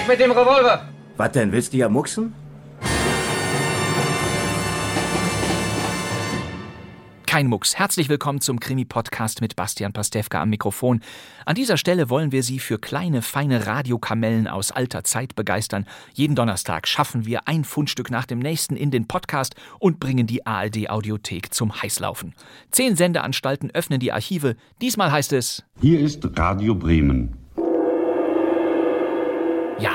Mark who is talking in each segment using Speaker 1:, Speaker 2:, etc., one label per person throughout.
Speaker 1: Weg mit dem Revolver!
Speaker 2: Was denn, willst du ja mucksen?
Speaker 3: Kein Mucks. Herzlich willkommen zum Krimi-Podcast mit Bastian Pastewka am Mikrofon. An dieser Stelle wollen wir Sie für kleine, feine Radiokamellen aus alter Zeit begeistern. Jeden Donnerstag schaffen wir ein Fundstück nach dem nächsten in den Podcast und bringen die ARD-Audiothek zum Heißlaufen. Zehn Sendeanstalten öffnen die Archive. Diesmal heißt es
Speaker 4: Hier ist Radio Bremen.
Speaker 3: Ja,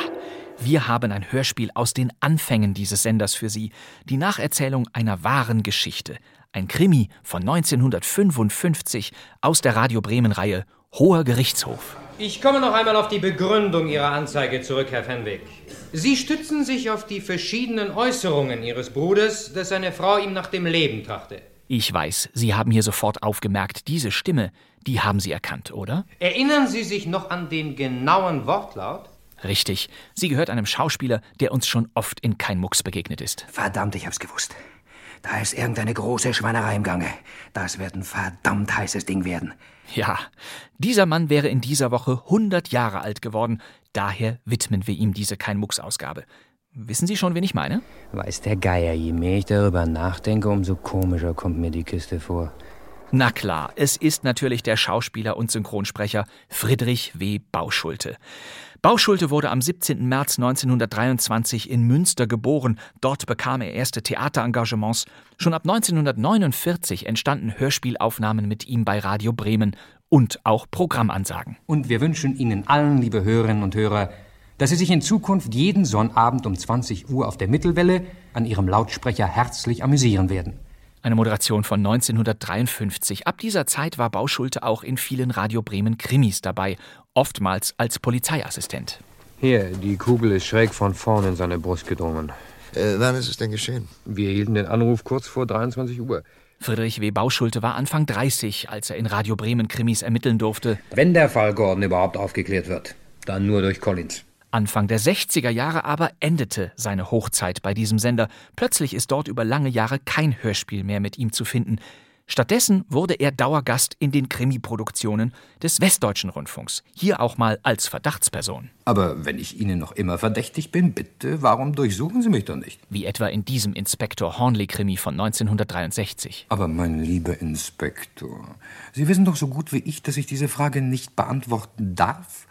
Speaker 3: wir haben ein Hörspiel aus den Anfängen dieses Senders für Sie. Die Nacherzählung einer wahren Geschichte. Ein Krimi von 1955 aus der Radio Bremen-Reihe Hoher Gerichtshof.
Speaker 5: Ich komme noch einmal auf die Begründung Ihrer Anzeige zurück, Herr Fenwick. Sie stützen sich auf die verschiedenen Äußerungen Ihres Bruders, dass seine Frau ihm nach dem Leben trachte.
Speaker 3: Ich weiß, Sie haben hier sofort aufgemerkt, diese Stimme, die haben Sie erkannt, oder?
Speaker 5: Erinnern Sie sich noch an den genauen Wortlaut?
Speaker 3: Richtig, sie gehört einem Schauspieler, der uns schon oft in Kein Mucks begegnet ist.
Speaker 2: Verdammt, ich hab's gewusst. Da ist irgendeine große Schweinerei im Gange. Das wird ein verdammt heißes Ding werden.
Speaker 3: Ja, dieser Mann wäre in dieser Woche 100 Jahre alt geworden, daher widmen wir ihm diese Kein Mucks-Ausgabe. Wissen Sie schon, wen ich meine?
Speaker 6: Weiß der Geier, je mehr ich darüber nachdenke, umso komischer kommt mir die Kiste vor.
Speaker 3: Na klar, es ist natürlich der Schauspieler und Synchronsprecher Friedrich W. Bauschulte. Bauschulte wurde am 17. März 1923 in Münster geboren. Dort bekam er erste Theaterengagements. Schon ab 1949 entstanden Hörspielaufnahmen mit ihm bei Radio Bremen und auch Programmansagen.
Speaker 5: Und wir wünschen Ihnen allen, liebe Hörerinnen und Hörer, dass Sie sich in Zukunft jeden Sonnabend um 20 Uhr auf der Mittelwelle an Ihrem Lautsprecher herzlich amüsieren werden.
Speaker 3: Eine Moderation von 1953. Ab dieser Zeit war Bauschulte auch in vielen Radio Bremen Krimis dabei, oftmals als Polizeiassistent.
Speaker 6: Hier, die Kugel ist schräg von vorn in seine Brust gedrungen.
Speaker 7: Äh, wann ist es denn geschehen?
Speaker 6: Wir hielten den Anruf kurz vor 23 Uhr.
Speaker 3: Friedrich W. Bauschulte war Anfang 30, als er in Radio Bremen Krimis ermitteln durfte.
Speaker 1: Wenn der Fall Gordon überhaupt aufgeklärt wird, dann nur durch Collins.
Speaker 3: Anfang der 60er Jahre aber endete seine Hochzeit bei diesem Sender. Plötzlich ist dort über lange Jahre kein Hörspiel mehr mit ihm zu finden. Stattdessen wurde er Dauergast in den Krimi-Produktionen des Westdeutschen Rundfunks. Hier auch mal als Verdachtsperson.
Speaker 1: Aber wenn ich Ihnen noch immer verdächtig bin, bitte, warum durchsuchen Sie mich doch nicht?
Speaker 3: Wie etwa in diesem Inspektor Hornley-Krimi von 1963.
Speaker 1: Aber mein lieber Inspektor, Sie wissen doch so gut wie ich, dass ich diese Frage nicht beantworten darf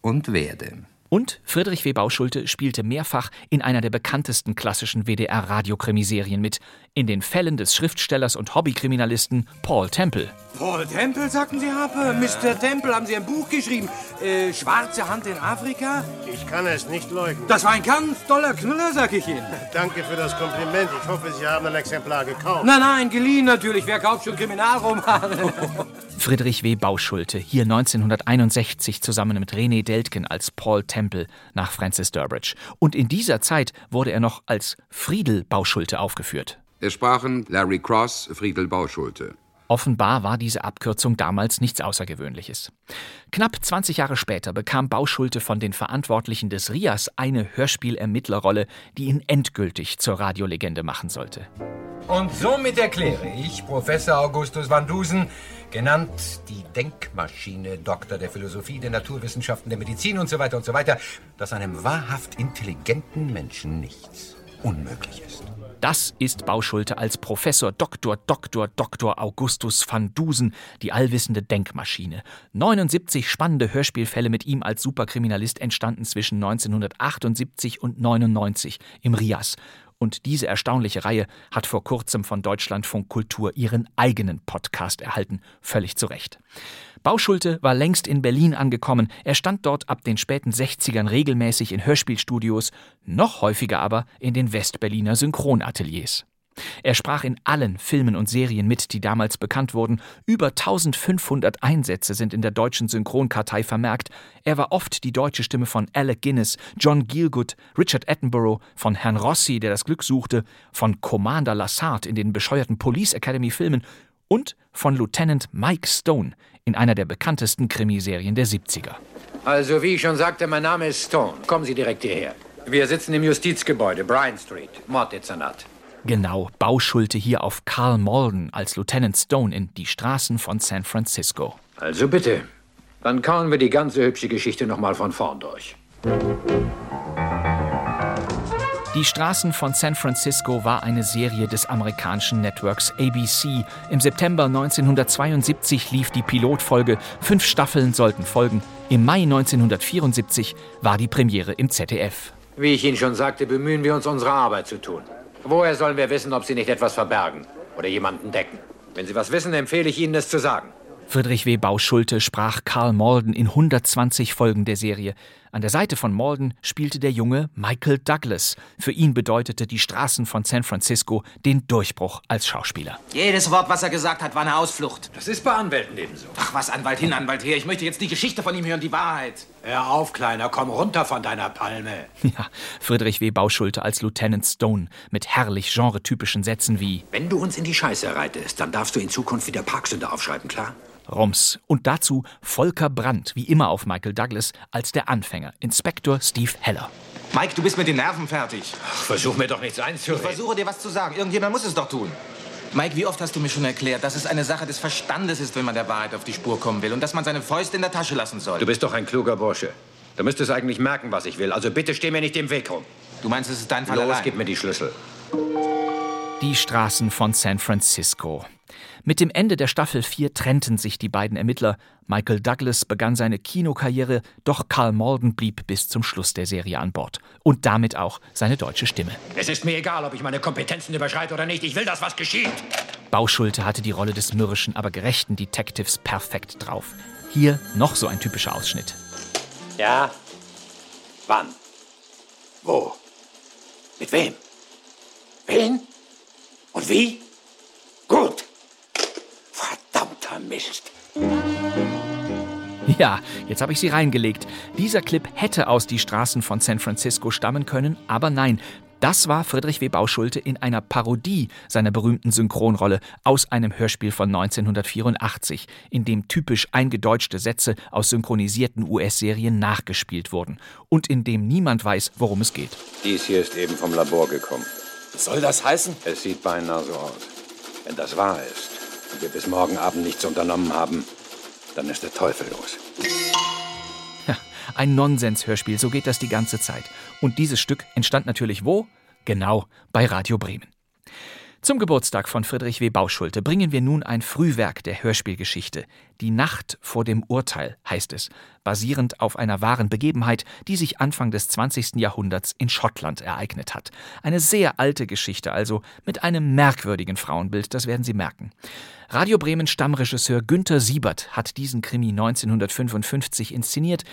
Speaker 1: und werde.
Speaker 3: Und Friedrich W. Bauschulte spielte mehrfach in einer der bekanntesten klassischen WDR-Radiokrimiserien mit, in den Fällen des Schriftstellers und Hobbykriminalisten Paul Temple.
Speaker 8: Paul Temple, sagten Sie, Harpe? Mr. Temple, haben Sie ein Buch geschrieben? Äh, Schwarze Hand in Afrika?
Speaker 9: Ich kann es nicht leugnen.
Speaker 8: Das war ein ganz toller Knüller, sag ich Ihnen.
Speaker 9: Danke für das Kompliment. Ich hoffe, Sie haben ein Exemplar gekauft.
Speaker 8: Nein, nein, geliehen natürlich. Wer kauft schon Kriminalromane?
Speaker 3: Friedrich W. Bauschulte, hier 1961 zusammen mit René Deltgen als Paul Temple nach Francis Durbridge. Und in dieser Zeit wurde er noch als Friedel Bauschulte aufgeführt.
Speaker 10: Es sprachen Larry Cross, Friedel Bauschulte.
Speaker 3: Offenbar war diese Abkürzung damals nichts Außergewöhnliches. Knapp 20 Jahre später bekam Bauschulte von den Verantwortlichen des RIAS eine Hörspielermittlerrolle, die ihn endgültig zur Radiolegende machen sollte.
Speaker 11: Und somit erkläre ich Professor Augustus van Dusen, genannt die Denkmaschine, Doktor der Philosophie, der Naturwissenschaften, der Medizin und so weiter und so weiter, dass einem wahrhaft intelligenten Menschen nichts unmöglich ist.
Speaker 3: Das ist Bauschulte als Professor Dr. Dr. Dr. Augustus van Dusen, die allwissende Denkmaschine. 79 spannende Hörspielfälle mit ihm als Superkriminalist entstanden zwischen 1978 und 99 im RIAS. Und diese erstaunliche Reihe hat vor kurzem von Deutschlandfunk Kultur ihren eigenen Podcast erhalten. Völlig zu Recht. Bauschulte war längst in Berlin angekommen. Er stand dort ab den späten 60ern regelmäßig in Hörspielstudios, noch häufiger aber in den Westberliner Synchronateliers. Er sprach in allen Filmen und Serien mit, die damals bekannt wurden. Über 1500 Einsätze sind in der deutschen Synchronkartei vermerkt. Er war oft die deutsche Stimme von Alec Guinness, John Gielgud, Richard Attenborough, von Herrn Rossi, der das Glück suchte, von Commander Lassard in den bescheuerten Police Academy Filmen und von Lieutenant Mike Stone in einer der bekanntesten Krimiserien der 70er.
Speaker 11: Also, wie ich schon sagte, mein Name ist Stone. Kommen Sie direkt hierher. Wir sitzen im Justizgebäude, Bryan Street, Morddezernat.
Speaker 3: Genau, Bauschulte hier auf Carl Malden als Lieutenant Stone in Die Straßen von San Francisco.
Speaker 11: Also bitte, dann kauen wir die ganze hübsche Geschichte nochmal von vorn durch.
Speaker 3: Die Straßen von San Francisco war eine Serie des amerikanischen Networks ABC. Im September 1972 lief die Pilotfolge, fünf Staffeln sollten folgen. Im Mai 1974 war die Premiere im ZDF.
Speaker 11: Wie ich Ihnen schon sagte, bemühen wir uns, unsere Arbeit zu tun. Woher sollen wir wissen, ob Sie nicht etwas verbergen oder jemanden decken? Wenn Sie was wissen, empfehle ich Ihnen, es zu sagen.
Speaker 3: Friedrich W. Bauschulte sprach Karl Malden in 120 Folgen der Serie. An der Seite von Malden spielte der junge Michael Douglas. Für ihn bedeutete die Straßen von San Francisco den Durchbruch als Schauspieler.
Speaker 8: Jedes Wort, was er gesagt hat, war eine Ausflucht.
Speaker 11: Das ist bei Anwälten ebenso.
Speaker 8: Ach was, Anwalt hin, Anwalt her. Ich möchte jetzt die Geschichte von ihm hören, die Wahrheit.
Speaker 11: Hör auf, Kleiner, komm runter von deiner Palme.
Speaker 3: Ja, Friedrich W. Bauschulte als Lieutenant Stone mit herrlich genretypischen Sätzen wie
Speaker 11: Wenn du uns in die Scheiße reitest, dann darfst du in Zukunft wieder Parksünde aufschreiben, klar?
Speaker 3: Rums. Und dazu Volker Brandt, wie immer auf Michael Douglas, als der Anfänger, Inspektor Steve Heller.
Speaker 8: Mike, du bist mit den Nerven fertig.
Speaker 11: Ach, versuch mir doch nichts
Speaker 8: Ich
Speaker 11: einzureden.
Speaker 8: versuche dir was zu sagen. Irgendjemand muss es doch tun. Mike, wie oft hast du mir schon erklärt, dass es eine Sache des Verstandes ist, wenn man der Wahrheit auf die Spur kommen will und dass man seine Fäuste in der Tasche lassen soll?
Speaker 11: Du bist doch ein kluger Bursche. Du müsstest eigentlich merken, was ich will. Also bitte steh mir nicht im Weg rum.
Speaker 8: Du meinst, es ist dein Fall
Speaker 11: Los,
Speaker 8: allein?
Speaker 11: gib mir die Schlüssel.
Speaker 3: Die Straßen von San Francisco. Mit dem Ende der Staffel 4 trennten sich die beiden Ermittler. Michael Douglas begann seine Kinokarriere, doch Carl Malden blieb bis zum Schluss der Serie an Bord. Und damit auch seine deutsche Stimme.
Speaker 11: Es ist mir egal, ob ich meine Kompetenzen überschreite oder nicht. Ich will, dass was geschieht.
Speaker 3: Bauschulte hatte die Rolle des mürrischen, aber gerechten Detectives perfekt drauf. Hier noch so ein typischer Ausschnitt.
Speaker 11: Ja? Wann? Wo? Mit wem? Wen? Und wie? Gut. Mist.
Speaker 3: Ja, jetzt habe ich sie reingelegt. Dieser Clip hätte aus die Straßen von San Francisco stammen können, aber nein. Das war Friedrich W. Bauschulte in einer Parodie seiner berühmten Synchronrolle aus einem Hörspiel von 1984, in dem typisch eingedeutschte Sätze aus synchronisierten US-Serien nachgespielt wurden und in dem niemand weiß, worum es geht.
Speaker 11: Dies hier ist eben vom Labor gekommen.
Speaker 8: Was soll das heißen?
Speaker 11: Es sieht beinahe so aus. Wenn das wahr ist und wir bis morgen Abend nichts unternommen haben, dann ist der Teufel los.
Speaker 3: Ein Nonsens-Hörspiel, so geht das die ganze Zeit. Und dieses Stück entstand natürlich wo? Genau, bei Radio Bremen. Zum Geburtstag von Friedrich W. Bauschulte bringen wir nun ein Frühwerk der Hörspielgeschichte. Die Nacht vor dem Urteil heißt es, basierend auf einer wahren Begebenheit, die sich Anfang des 20. Jahrhunderts in Schottland ereignet hat. Eine sehr alte Geschichte also, mit einem merkwürdigen Frauenbild, das werden Sie merken. Radio Bremen Stammregisseur Günther Siebert hat diesen Krimi 1955 inszeniert.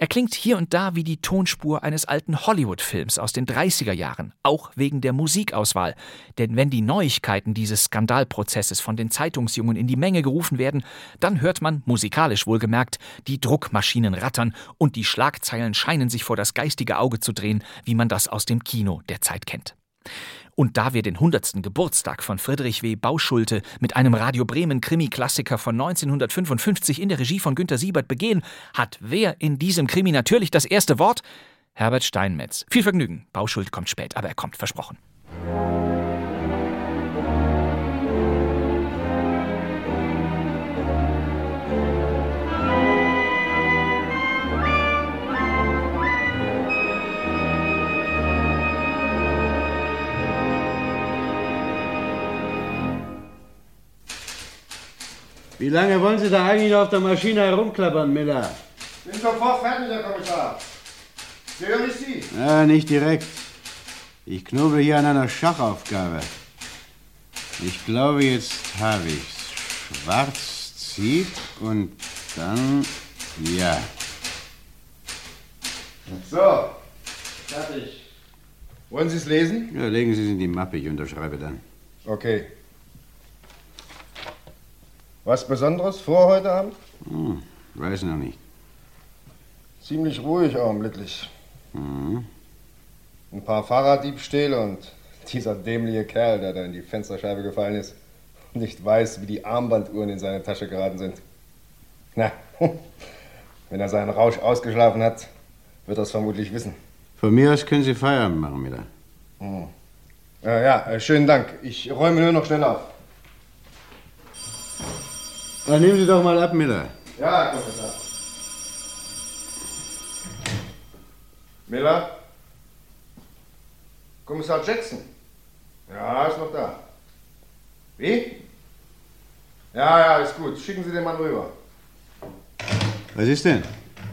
Speaker 3: Er klingt hier und da wie die Tonspur eines alten Hollywood-Films aus den 30er Jahren, auch wegen der Musikauswahl. Denn wenn die Neuigkeiten dieses Skandalprozesses von den Zeitungsjungen in die Menge gerufen werden, dann hört man, musikalisch wohlgemerkt, die Druckmaschinen rattern und die Schlagzeilen scheinen sich vor das geistige Auge zu drehen, wie man das aus dem Kino der Zeit kennt. Und da wir den 100. Geburtstag von Friedrich W. Bauschulte mit einem Radio Bremen Krimi-Klassiker von 1955 in der Regie von Günter Siebert begehen, hat wer in diesem Krimi natürlich das erste Wort? Herbert Steinmetz. Viel Vergnügen. Bauschulte kommt spät, aber er kommt, versprochen.
Speaker 12: Wie lange wollen Sie da eigentlich noch auf der Maschine herumklappern, Miller?
Speaker 9: Bin sofort fertig, Herr Kommissar. Hören ich Sie?
Speaker 12: Ja, nicht direkt. Ich knobel hier an einer Schachaufgabe. Ich glaube, jetzt habe ich's. Schwarz zieht und dann. Ja.
Speaker 9: So, fertig. Wollen Sie es lesen?
Speaker 12: ja. Legen Sie es in die Mappe, ich unterschreibe dann.
Speaker 9: Okay. Was Besonderes vor heute Abend?
Speaker 12: Hm, weiß noch nicht.
Speaker 9: Ziemlich ruhig augenblicklich.
Speaker 12: Hm.
Speaker 9: Ein paar Fahrraddiebstähle und dieser dämliche Kerl, der da in die Fensterscheibe gefallen ist und nicht weiß, wie die Armbanduhren in seine Tasche geraten sind. Na, wenn er seinen Rausch ausgeschlafen hat, wird er es vermutlich wissen.
Speaker 12: Von mir aus können Sie Feierabend machen, Miller.
Speaker 9: Hm. Äh, ja, äh, schönen Dank. Ich räume nur noch schnell auf.
Speaker 12: Dann nehmen Sie doch mal ab, Miller.
Speaker 9: Ja, Kommissar. Miller? Kommissar Jackson? Ja, ist noch da. Wie? Ja, ja, ist gut. Schicken Sie den Mann rüber.
Speaker 12: Was ist denn?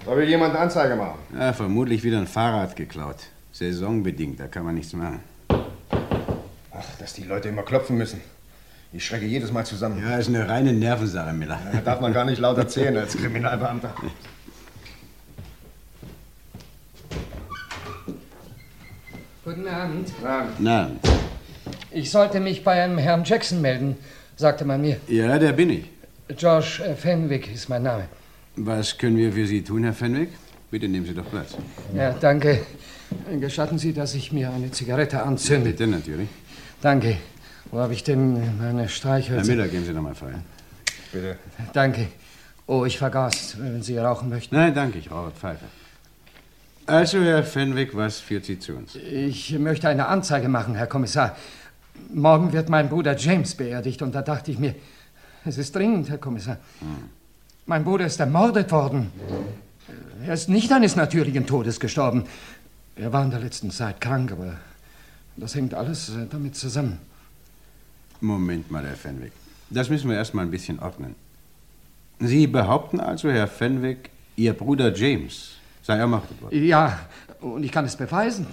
Speaker 9: Da will jemand eine Anzeige machen.
Speaker 12: Ja, vermutlich wieder ein Fahrrad geklaut. Saisonbedingt, da kann man nichts machen.
Speaker 9: Ach, dass die Leute immer klopfen müssen. Ich schrecke jedes Mal zusammen.
Speaker 12: Ja, ist eine reine Nervensache, Miller.
Speaker 9: Ja, darf man gar nicht laut erzählen als Kriminalbeamter.
Speaker 13: Guten Abend.
Speaker 12: Na,
Speaker 13: Ich sollte mich bei einem Herrn Jackson melden, sagte man mir.
Speaker 12: ja, der bin ich.
Speaker 13: George Fenwick ist mein Name.
Speaker 12: Was können wir für Sie tun, Herr Fenwick? Bitte nehmen Sie doch Platz.
Speaker 13: Ja, danke. Gestatten Sie, dass ich mir eine Zigarette anzünde.
Speaker 12: Bitte, natürlich.
Speaker 13: Danke. Wo habe ich denn meine
Speaker 12: Herr
Speaker 13: Streichhölzer?
Speaker 12: Miller, geben Sie noch mal feiern.
Speaker 9: Bitte.
Speaker 13: Danke. Oh, ich vergaß, wenn Sie rauchen möchten.
Speaker 12: Nein, danke, ich rauche Pfeife. Also, Herr Fenwick, was führt Sie zu uns?
Speaker 13: Ich möchte eine Anzeige machen, Herr Kommissar. Morgen wird mein Bruder James beerdigt und da dachte ich mir, es ist dringend, Herr Kommissar. Mein Bruder ist ermordet worden. Er ist nicht eines natürlichen Todes gestorben. Er war in der letzten Zeit krank, aber das hängt alles äh, damit zusammen.
Speaker 12: Moment mal, Herr Fenwick. Das müssen wir erst mal ein bisschen ordnen. Sie behaupten also, Herr Fenwick, Ihr Bruder James sei ermordet worden.
Speaker 13: Ja, und ich kann es beweisen.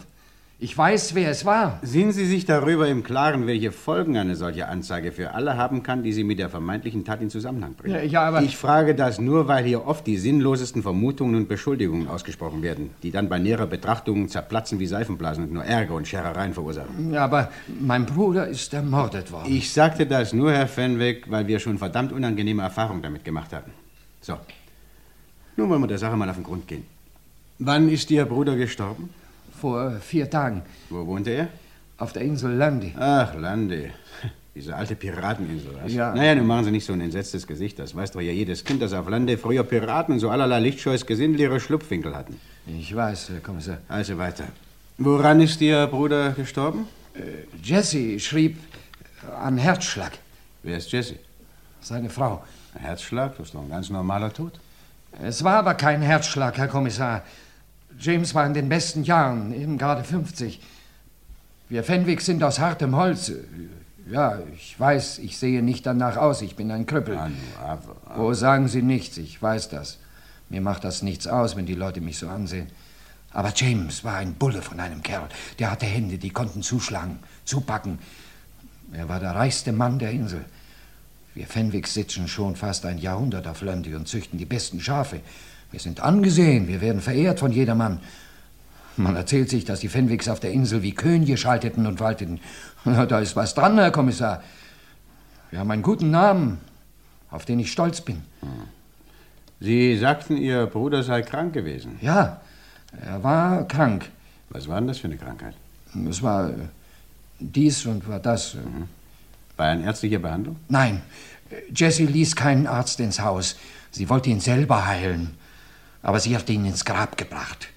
Speaker 13: Ich weiß, wer es war.
Speaker 12: Sind Sie sich darüber im Klaren, welche Folgen eine solche Anzeige für alle haben kann, die Sie mit der vermeintlichen Tat in Zusammenhang bringen?
Speaker 13: Ja, ja, aber-
Speaker 12: Ich frage das nur, weil hier oft die sinnlosesten Vermutungen und Beschuldigungen ausgesprochen werden, die dann bei näherer Betrachtung zerplatzen wie Seifenblasen und nur Ärger und Scherereien verursachen.
Speaker 13: Ja, aber mein Bruder ist ermordet worden.
Speaker 12: Ich sagte das nur, Herr Fenwick, weil wir schon verdammt unangenehme Erfahrungen damit gemacht hatten. So. Nun wollen wir der Sache mal auf den Grund gehen. Wann ist Ihr Bruder gestorben?
Speaker 13: Vor vier Tagen.
Speaker 12: Wo wohnte er?
Speaker 13: Auf der Insel Landy.
Speaker 12: Ach, Lande. Diese alte Pirateninsel, was?
Speaker 13: Ja.
Speaker 12: Naja, nun machen Sie nicht so ein entsetztes Gesicht. Das weiß doch ja jedes Kind, dass auf Lande früher Piraten und so allerlei lichtscheues Gesindel ihre Schlupfwinkel hatten.
Speaker 13: Ich weiß, Herr Kommissar.
Speaker 12: Also weiter. Woran ist Ihr Bruder gestorben?
Speaker 13: Äh, Jesse schrieb äh, an Herzschlag.
Speaker 12: Wer ist Jesse?
Speaker 13: Seine Frau.
Speaker 12: Ein Herzschlag? Das ist doch ein ganz normaler Tod.
Speaker 13: Es war aber kein Herzschlag, Herr Kommissar. James war in den besten Jahren, eben gerade 50. Wir Fenwick sind aus hartem Holz. Ja, ich weiß, ich sehe nicht danach aus. Ich bin ein Krüppel.
Speaker 12: Ah, aber,
Speaker 13: Oh, sagen Sie nichts, ich weiß das. Mir macht das nichts aus, wenn die Leute mich so ansehen. Aber James war ein Bulle von einem Kerl. Der hatte Hände, die konnten zuschlagen, zupacken. Er war der reichste Mann der Insel. Wir Fenwicks sitzen schon fast ein Jahrhundert auf Lundy und züchten die besten Schafe. Wir sind angesehen, wir werden verehrt von jedermann. Man erzählt sich, dass die Fenwicks auf der Insel wie Könige schalteten und walteten. Na, Da ist was dran, Herr Kommissar. Wir haben einen guten Namen, auf den ich stolz bin.
Speaker 12: Sie sagten, Ihr Bruder sei krank gewesen.
Speaker 13: Ja, er war krank.
Speaker 12: Was war denn das für eine Krankheit?
Speaker 13: Es war äh, dies und war das. äh.
Speaker 12: Bei einer ärztlicher Behandlung?
Speaker 13: Nein, Jessie ließ keinen Arzt ins Haus. Sie wollte ihn selber heilen. Aber sie hat ihn ins Grab gebracht.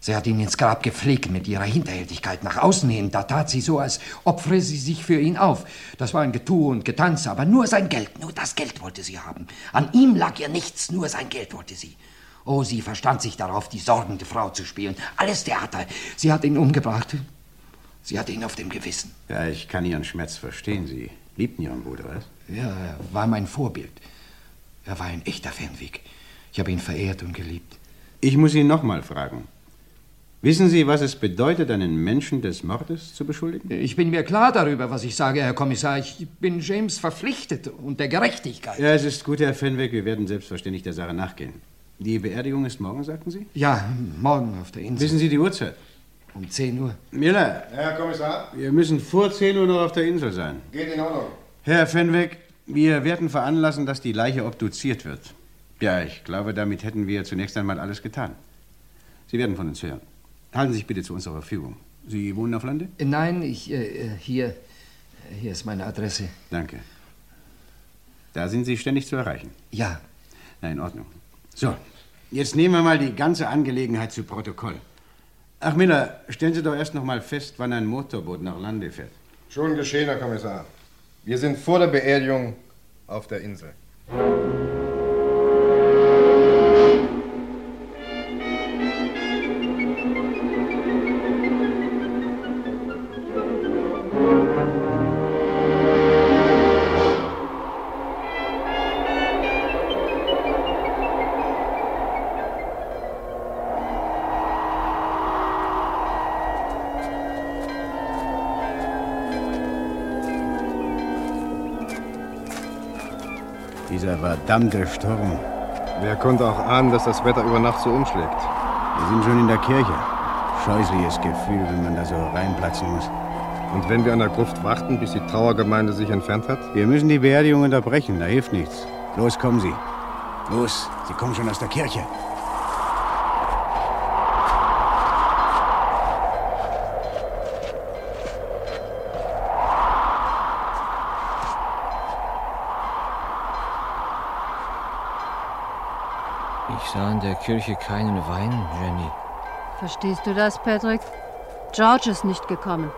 Speaker 13: Sie hat ihn ins Grab gepflegt mit ihrer Hinterhältigkeit nach außen hin. Da tat sie so, als opfere sie sich für ihn auf. Das war ein Getue und Getanze, aber nur sein Geld, nur das Geld wollte sie haben. An ihm lag ihr nichts, nur sein Geld wollte sie. Oh, sie verstand sich darauf, die sorgende Frau zu spielen. Alles Theater. Sie hat ihn umgebracht. Sie hatte ihn auf dem Gewissen.
Speaker 12: Ja, ich kann Ihren Schmerz verstehen. Sie liebten Ihren Bruder, was?
Speaker 13: Ja, er war mein Vorbild. Er war ein echter Fenwick. Ich habe ihn verehrt und geliebt.
Speaker 12: Ich muss ihn noch mal fragen. Wissen Sie, was es bedeutet, einen Menschen des Mordes zu beschuldigen?
Speaker 13: Ich bin mir klar darüber, was ich sage, Herr Kommissar. Ich bin James verpflichtet und der Gerechtigkeit.
Speaker 12: Ja, es ist gut, Herr Fenwick. Wir werden selbstverständlich der Sache nachgehen. Die Beerdigung ist morgen, sagten Sie?
Speaker 13: Ja, morgen auf der Insel.
Speaker 12: Wissen Sie die Uhrzeit?
Speaker 13: Um 10 Uhr.
Speaker 12: Miller,
Speaker 9: Herr Kommissar,
Speaker 12: wir müssen vor 10 Uhr noch auf der Insel sein.
Speaker 9: geht in Ordnung.
Speaker 12: Herr Fenwick, wir werden veranlassen, dass die Leiche obduziert wird. Ja, ich glaube, damit hätten wir zunächst einmal alles getan. Sie werden von uns hören. Halten Sie sich bitte zu unserer Verfügung. Sie wohnen auf Lande?
Speaker 13: Äh, Nein, ich, äh, hier, hier ist meine Adresse.
Speaker 12: Danke. Da sind Sie ständig zu erreichen.
Speaker 13: Ja.
Speaker 12: Na, in Ordnung. So, jetzt nehmen wir mal die ganze Angelegenheit zu Protokoll. Ach, Miller, stellen Sie doch erst noch mal fest, wann ein Motorboot nach Lande fährt.
Speaker 9: Schon geschehen, Herr Kommissar. Wir sind vor der Beerdigung auf der Insel.
Speaker 12: Verdammte Sturm.
Speaker 9: Wer konnte auch ahnen, dass das Wetter über Nacht so umschlägt?
Speaker 12: Wir sind schon in der Kirche. Scheußliches Gefühl, wenn man da so reinplatzen muss.
Speaker 9: Und wenn wir an der Gruft warten, bis die Trauergemeinde sich entfernt hat?
Speaker 12: Wir müssen die Beerdigung unterbrechen, da hilft nichts. Los, kommen Sie. Los, Sie kommen schon aus der Kirche.
Speaker 6: Sah in der Kirche keinen Wein, Jenny.
Speaker 14: Verstehst du das, Patrick? George ist nicht gekommen.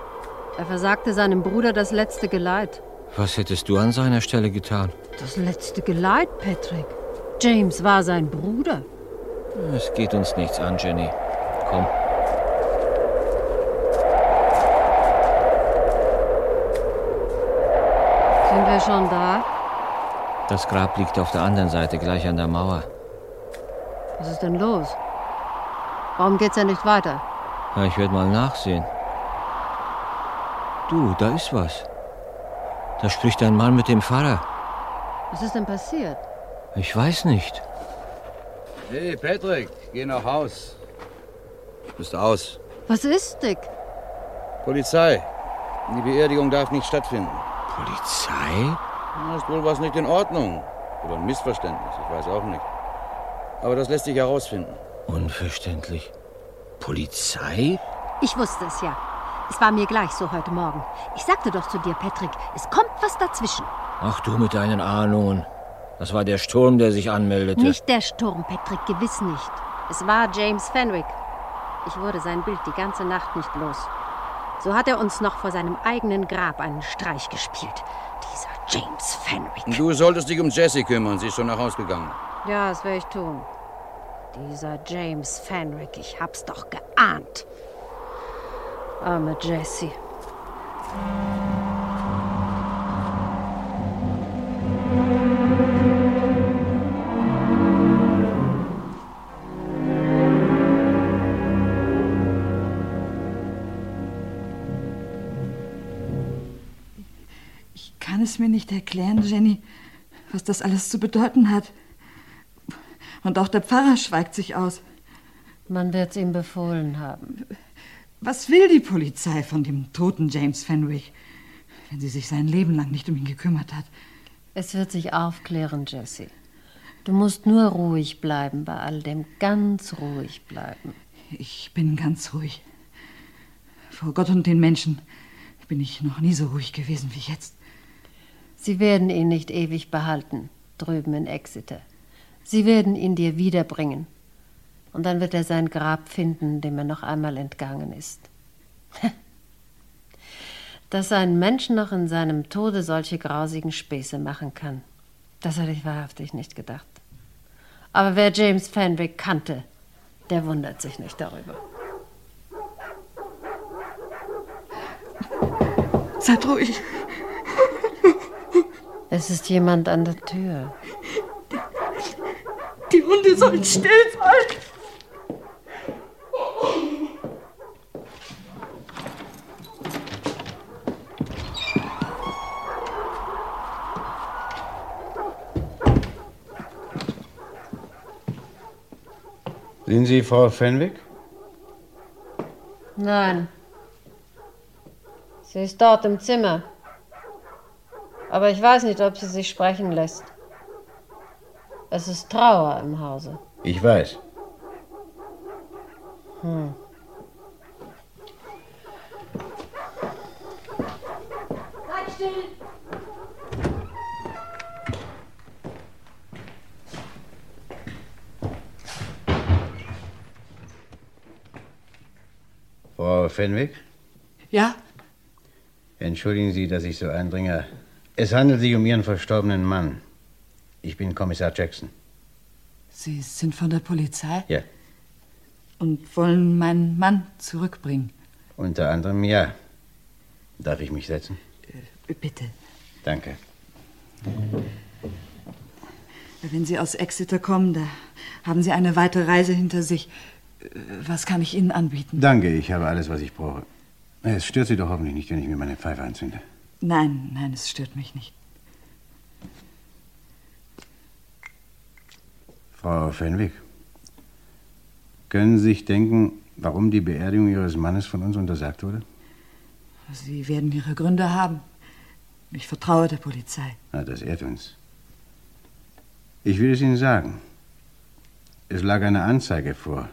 Speaker 14: Er versagte seinem Bruder das letzte Geleit.
Speaker 6: Was hättest du an seiner Stelle getan?
Speaker 14: Das letzte Geleit, Patrick. James war sein Bruder.
Speaker 6: Es geht uns nichts an, Jenny. Komm.
Speaker 14: Sind wir schon da?
Speaker 6: Das Grab liegt auf der anderen Seite, gleich an der Mauer.
Speaker 14: Was ist denn los? Warum geht's ja nicht weiter?
Speaker 6: Ja, ich werde mal nachsehen. Du, da ist was. Da spricht ein Mann mit dem Pfarrer.
Speaker 14: Was ist denn passiert?
Speaker 6: Ich weiß nicht.
Speaker 15: Hey, Patrick, geh nach Haus. Bist aus.
Speaker 14: Was ist, Dick?
Speaker 15: Polizei. Die Beerdigung darf nicht stattfinden.
Speaker 6: Polizei?
Speaker 15: Da ist wohl was nicht in Ordnung. Oder ein Missverständnis, ich weiß auch nicht. Aber das lässt sich herausfinden.
Speaker 6: Unverständlich. Polizei?
Speaker 14: Ich wusste es ja. Es war mir gleich so heute Morgen. Ich sagte doch zu dir, Patrick, es kommt was dazwischen.
Speaker 6: Ach du mit deinen Ahnungen. Das war der Sturm, der sich anmeldete.
Speaker 14: Nicht der Sturm, Patrick, gewiss nicht. Es war James Fenwick. Ich wurde sein Bild die ganze Nacht nicht los. So hat er uns noch vor seinem eigenen Grab einen Streich gespielt. Dieser James Fenwick.
Speaker 15: Du solltest dich um Jessie kümmern, sie ist schon nach Haus gegangen.
Speaker 14: Ja, das werde ich tun. Dieser James Fenwick, ich hab's doch geahnt. Arme Jessie.
Speaker 16: Ich kann es mir nicht erklären, Jenny, was das alles zu bedeuten hat. Und auch der Pfarrer schweigt sich aus.
Speaker 14: Man wird's ihm befohlen haben.
Speaker 16: Was will die Polizei von dem toten James Fenwick, wenn sie sich sein Leben lang nicht um ihn gekümmert hat?
Speaker 14: Es wird sich aufklären, Jessie. Du musst nur ruhig bleiben bei all dem, ganz ruhig bleiben.
Speaker 16: Ich bin ganz ruhig. Vor Gott und den Menschen bin ich noch nie so ruhig gewesen wie jetzt.
Speaker 14: Sie werden ihn nicht ewig behalten, drüben in Exeter. Sie werden ihn dir wiederbringen. Und dann wird er sein Grab finden, dem er noch einmal entgangen ist. Dass ein Mensch noch in seinem Tode solche grausigen Späße machen kann, das hatte ich wahrhaftig nicht gedacht. Aber wer James Fenwick kannte, der wundert sich nicht darüber.
Speaker 16: Seid ruhig.
Speaker 14: Es ist jemand an der Tür.
Speaker 16: Die Hunde sollen still sein.
Speaker 12: Sind Sie Frau Fenwick?
Speaker 14: Nein. Sie ist dort im Zimmer. Aber ich weiß nicht, ob sie sich sprechen lässt. Es ist Trauer im Hause.
Speaker 12: Ich weiß.
Speaker 14: Hm.
Speaker 16: Bleib still!
Speaker 12: Frau Fenwick,
Speaker 16: Ja?
Speaker 12: entschuldigen Sie, dass ich so eindringe. Es handelt sich um Ihren verstorbenen Mann. Ich bin Kommissar Jackson.
Speaker 16: Sie sind von der Polizei
Speaker 12: Ja,
Speaker 16: und wollen meinen Mann zurückbringen.
Speaker 12: unter anderem ja. Darf ich mich setzen?
Speaker 16: Äh, Bitte.
Speaker 12: Danke.
Speaker 16: Wenn Sie aus Exeter kommen, da haben Sie eine weite Reise hinter sich. Äh, Was kann ich Ihnen anbieten?
Speaker 12: Danke, ich habe alles, was ich brauche. Es stört Sie doch hoffentlich nicht, wenn ich mir meine Pfeife anzünde.
Speaker 16: Nein, nein, es stört mich nicht.
Speaker 12: Frau Fenwick, können Sie sich denken, warum die Beerdigung Ihres Mannes von uns untersagt wurde?
Speaker 16: Sie werden Ihre Gründe haben. Ich vertraue der Polizei.
Speaker 12: Na, das ehrt uns. Ich will es Ihnen sagen. Es lag eine Anzeige vor.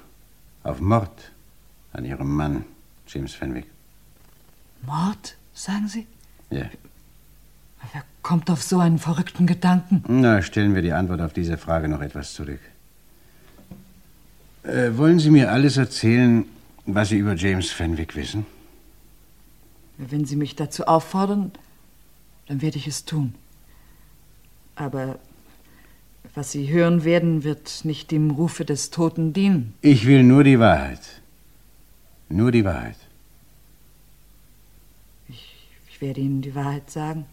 Speaker 12: Auf Mord an Ihrem Mann, James Fenwick.
Speaker 16: Mord, sagen Sie?
Speaker 12: Ja.
Speaker 16: Wer kommt auf so einen verrückten Gedanken?
Speaker 12: Na, stellen wir die Antwort auf diese Frage noch etwas zurück. Äh, wollen Sie mir alles erzählen, was Sie über James Fenwick wissen?
Speaker 16: Wenn Sie mich dazu auffordern, dann werde ich es tun. Aber was Sie hören werden, wird nicht dem Rufe des Toten dienen.
Speaker 12: Ich will nur die Wahrheit. Nur die Wahrheit.
Speaker 16: Ich werde Ihnen die Wahrheit sagen.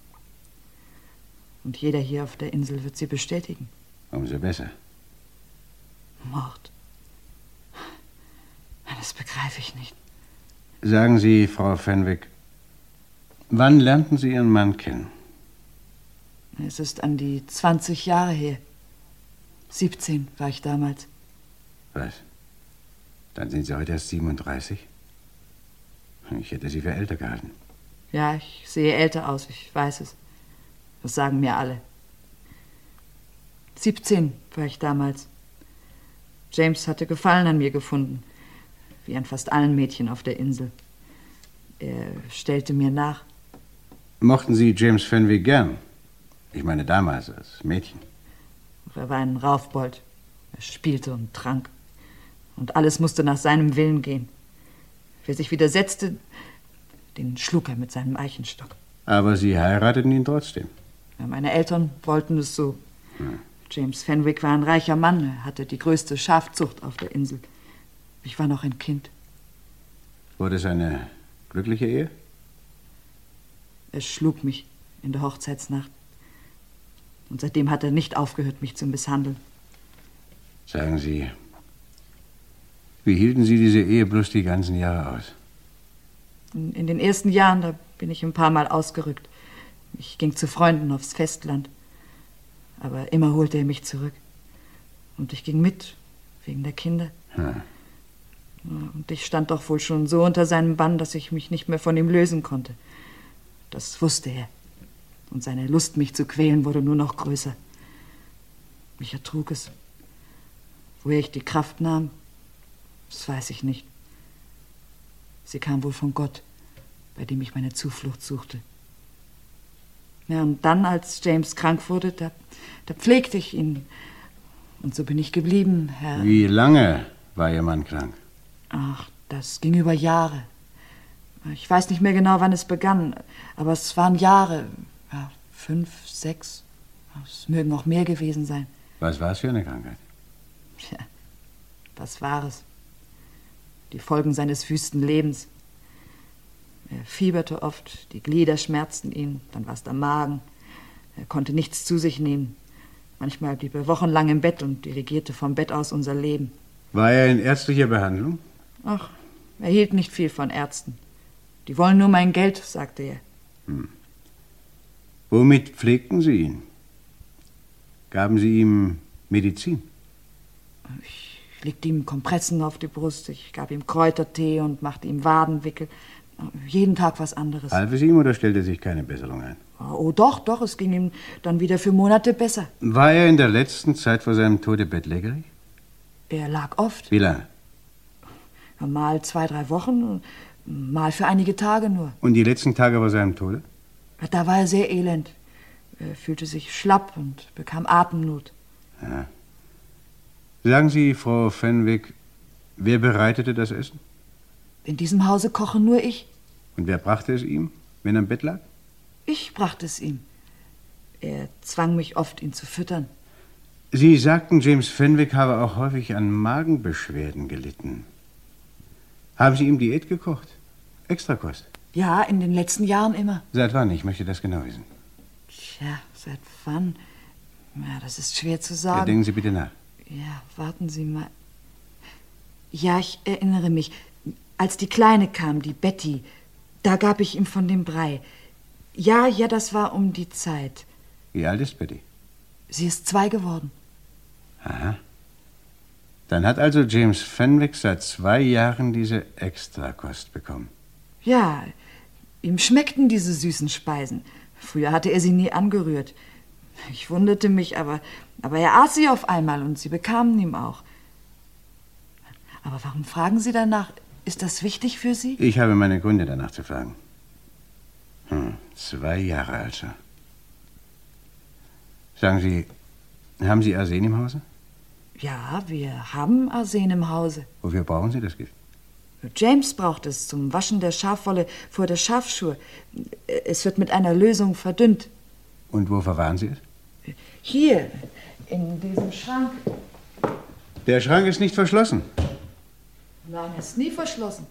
Speaker 16: Und jeder hier auf der Insel wird sie bestätigen.
Speaker 12: Umso besser.
Speaker 16: Mord. Das begreife ich nicht.
Speaker 12: Sagen Sie, Frau Fenwick, wann lernten Sie Ihren Mann kennen?
Speaker 16: Es ist an die 20 Jahre her. 17 war ich damals.
Speaker 12: Was? Dann sind Sie heute erst 37? Ich hätte Sie für älter gehalten.
Speaker 16: Ja, ich sehe älter aus, ich weiß es. Das sagen mir alle. 17 war ich damals. James hatte Gefallen an mir gefunden, wie an fast allen Mädchen auf der Insel. Er stellte mir nach.
Speaker 12: Mochten Sie James Fenwick gern? Ich meine damals als Mädchen.
Speaker 16: Er war ein Raufbold. Er spielte und trank. Und alles musste nach seinem Willen gehen. Wer sich widersetzte, den schlug er mit seinem Eichenstock.
Speaker 12: Aber Sie heirateten ihn trotzdem.
Speaker 16: Meine Eltern wollten es so. James Fenwick war ein reicher Mann. Er hatte die größte Schafzucht auf der Insel. Ich war noch ein Kind.
Speaker 12: Wurde es eine glückliche Ehe?
Speaker 16: Er schlug mich in der Hochzeitsnacht. Und seitdem hat er nicht aufgehört, mich zu misshandeln.
Speaker 12: Sagen Sie, wie hielten Sie diese Ehe bloß die ganzen Jahre aus?
Speaker 16: In, in den ersten Jahren, da bin ich ein paar Mal ausgerückt. Ich ging zu Freunden aufs Festland. Aber immer holte er mich zurück. Und ich ging mit, wegen der Kinder.
Speaker 12: Hm.
Speaker 16: Und ich stand doch wohl schon so unter seinem Bann, dass ich mich nicht mehr von ihm lösen konnte. Das wusste er. Und seine Lust, mich zu quälen, wurde nur noch größer. Ich ertrug es. Woher ich die Kraft nahm, das weiß ich nicht. Sie kam wohl von Gott, bei dem ich meine Zuflucht suchte. Ja, und dann, als James krank wurde, da, da pflegte ich ihn. Und so bin ich geblieben, Herr.
Speaker 12: Wie lange war Ihr Mann krank?
Speaker 16: Ach, das ging über Jahre. Ich weiß nicht mehr genau, wann es begann, aber es waren Jahre. Ja, fünf, sechs. Es mögen auch mehr gewesen sein.
Speaker 12: Was war es für eine Krankheit?
Speaker 16: Tja, was war es? Die Folgen seines wüsten Lebens. Er fieberte oft, die Glieder schmerzten ihn, dann war es der Magen. Er konnte nichts zu sich nehmen. Manchmal blieb er wochenlang im Bett und dirigierte vom Bett aus unser Leben.
Speaker 12: War er in ärztlicher Behandlung?
Speaker 16: Ach, er hielt nicht viel von Ärzten. Die wollen nur mein Geld, sagte er.
Speaker 12: Hm. Womit pflegten Sie ihn? Gaben Sie ihm Medizin?
Speaker 16: Ich Ich legte ihm Kompressen auf die Brust, ich gab ihm Kräutertee und machte ihm Wadenwickel. Jeden Tag was anderes.
Speaker 12: Half es ihm oder stellte sich keine Besserung ein?
Speaker 16: Oh, doch, doch, es ging ihm dann wieder für Monate besser.
Speaker 12: War er in der letzten Zeit vor seinem Tode bettlägerig?
Speaker 16: Er lag oft.
Speaker 12: Wie lange?
Speaker 16: Mal zwei, drei Wochen, mal für einige Tage nur.
Speaker 12: Und die letzten Tage vor seinem Tode?
Speaker 16: Da war er sehr elend. Er fühlte sich schlapp und bekam Atemnot.
Speaker 12: Ja. Sagen Sie, Frau Fenwick, wer bereitete das Essen?
Speaker 16: In diesem Hause koche nur ich.
Speaker 12: Und wer brachte es ihm, wenn er im Bett lag?
Speaker 16: Ich brachte es ihm. Er zwang mich oft, ihn zu füttern.
Speaker 12: Sie sagten, James Fenwick habe auch häufig an Magenbeschwerden gelitten. Haben Sie ihm Diät gekocht? Extrakost?
Speaker 16: Ja, in den letzten Jahren immer.
Speaker 12: Seit wann? Ich möchte das genau wissen.
Speaker 16: Tja, seit wann? Ja, das ist schwer zu
Speaker 12: Ja,
Speaker 16: sagen.
Speaker 12: denken Sie bitte nach.
Speaker 16: Ja, warten Sie mal. Ja, ich erinnere mich. Als die Kleine kam, die Betty, da gab ich ihm von dem Brei. Ja, ja, das war um die Zeit.
Speaker 12: Wie alt ist Betty?
Speaker 16: Sie ist zwei geworden.
Speaker 12: Aha. Dann hat also James Fenwick seit zwei Jahren diese Extrakost bekommen.
Speaker 16: Ja, ihm schmeckten diese süßen Speisen. Früher hatte er sie nie angerührt. Ich wunderte mich, aber, aber er aß sie auf einmal und sie bekamen ihm auch. Aber warum fragen Sie danach? Ist das wichtig für Sie?
Speaker 12: Ich habe meine Gründe, danach zu fragen. Hm, zwei Jahre also. Sagen Sie, haben Sie Arsen im Hause?
Speaker 16: Ja, wir haben Arsen im Hause.
Speaker 12: Wofür brauchen Sie das Gift?
Speaker 16: James braucht es zum Waschen der Schafwolle vor der Schafschur. Es wird mit einer Lösung verdünnt.
Speaker 12: Und wo verwahren Sie es?
Speaker 16: Hier, in diesem Schrank.
Speaker 12: Der Schrank ist nicht verschlossen.
Speaker 16: Nein, ist nie verschlossen.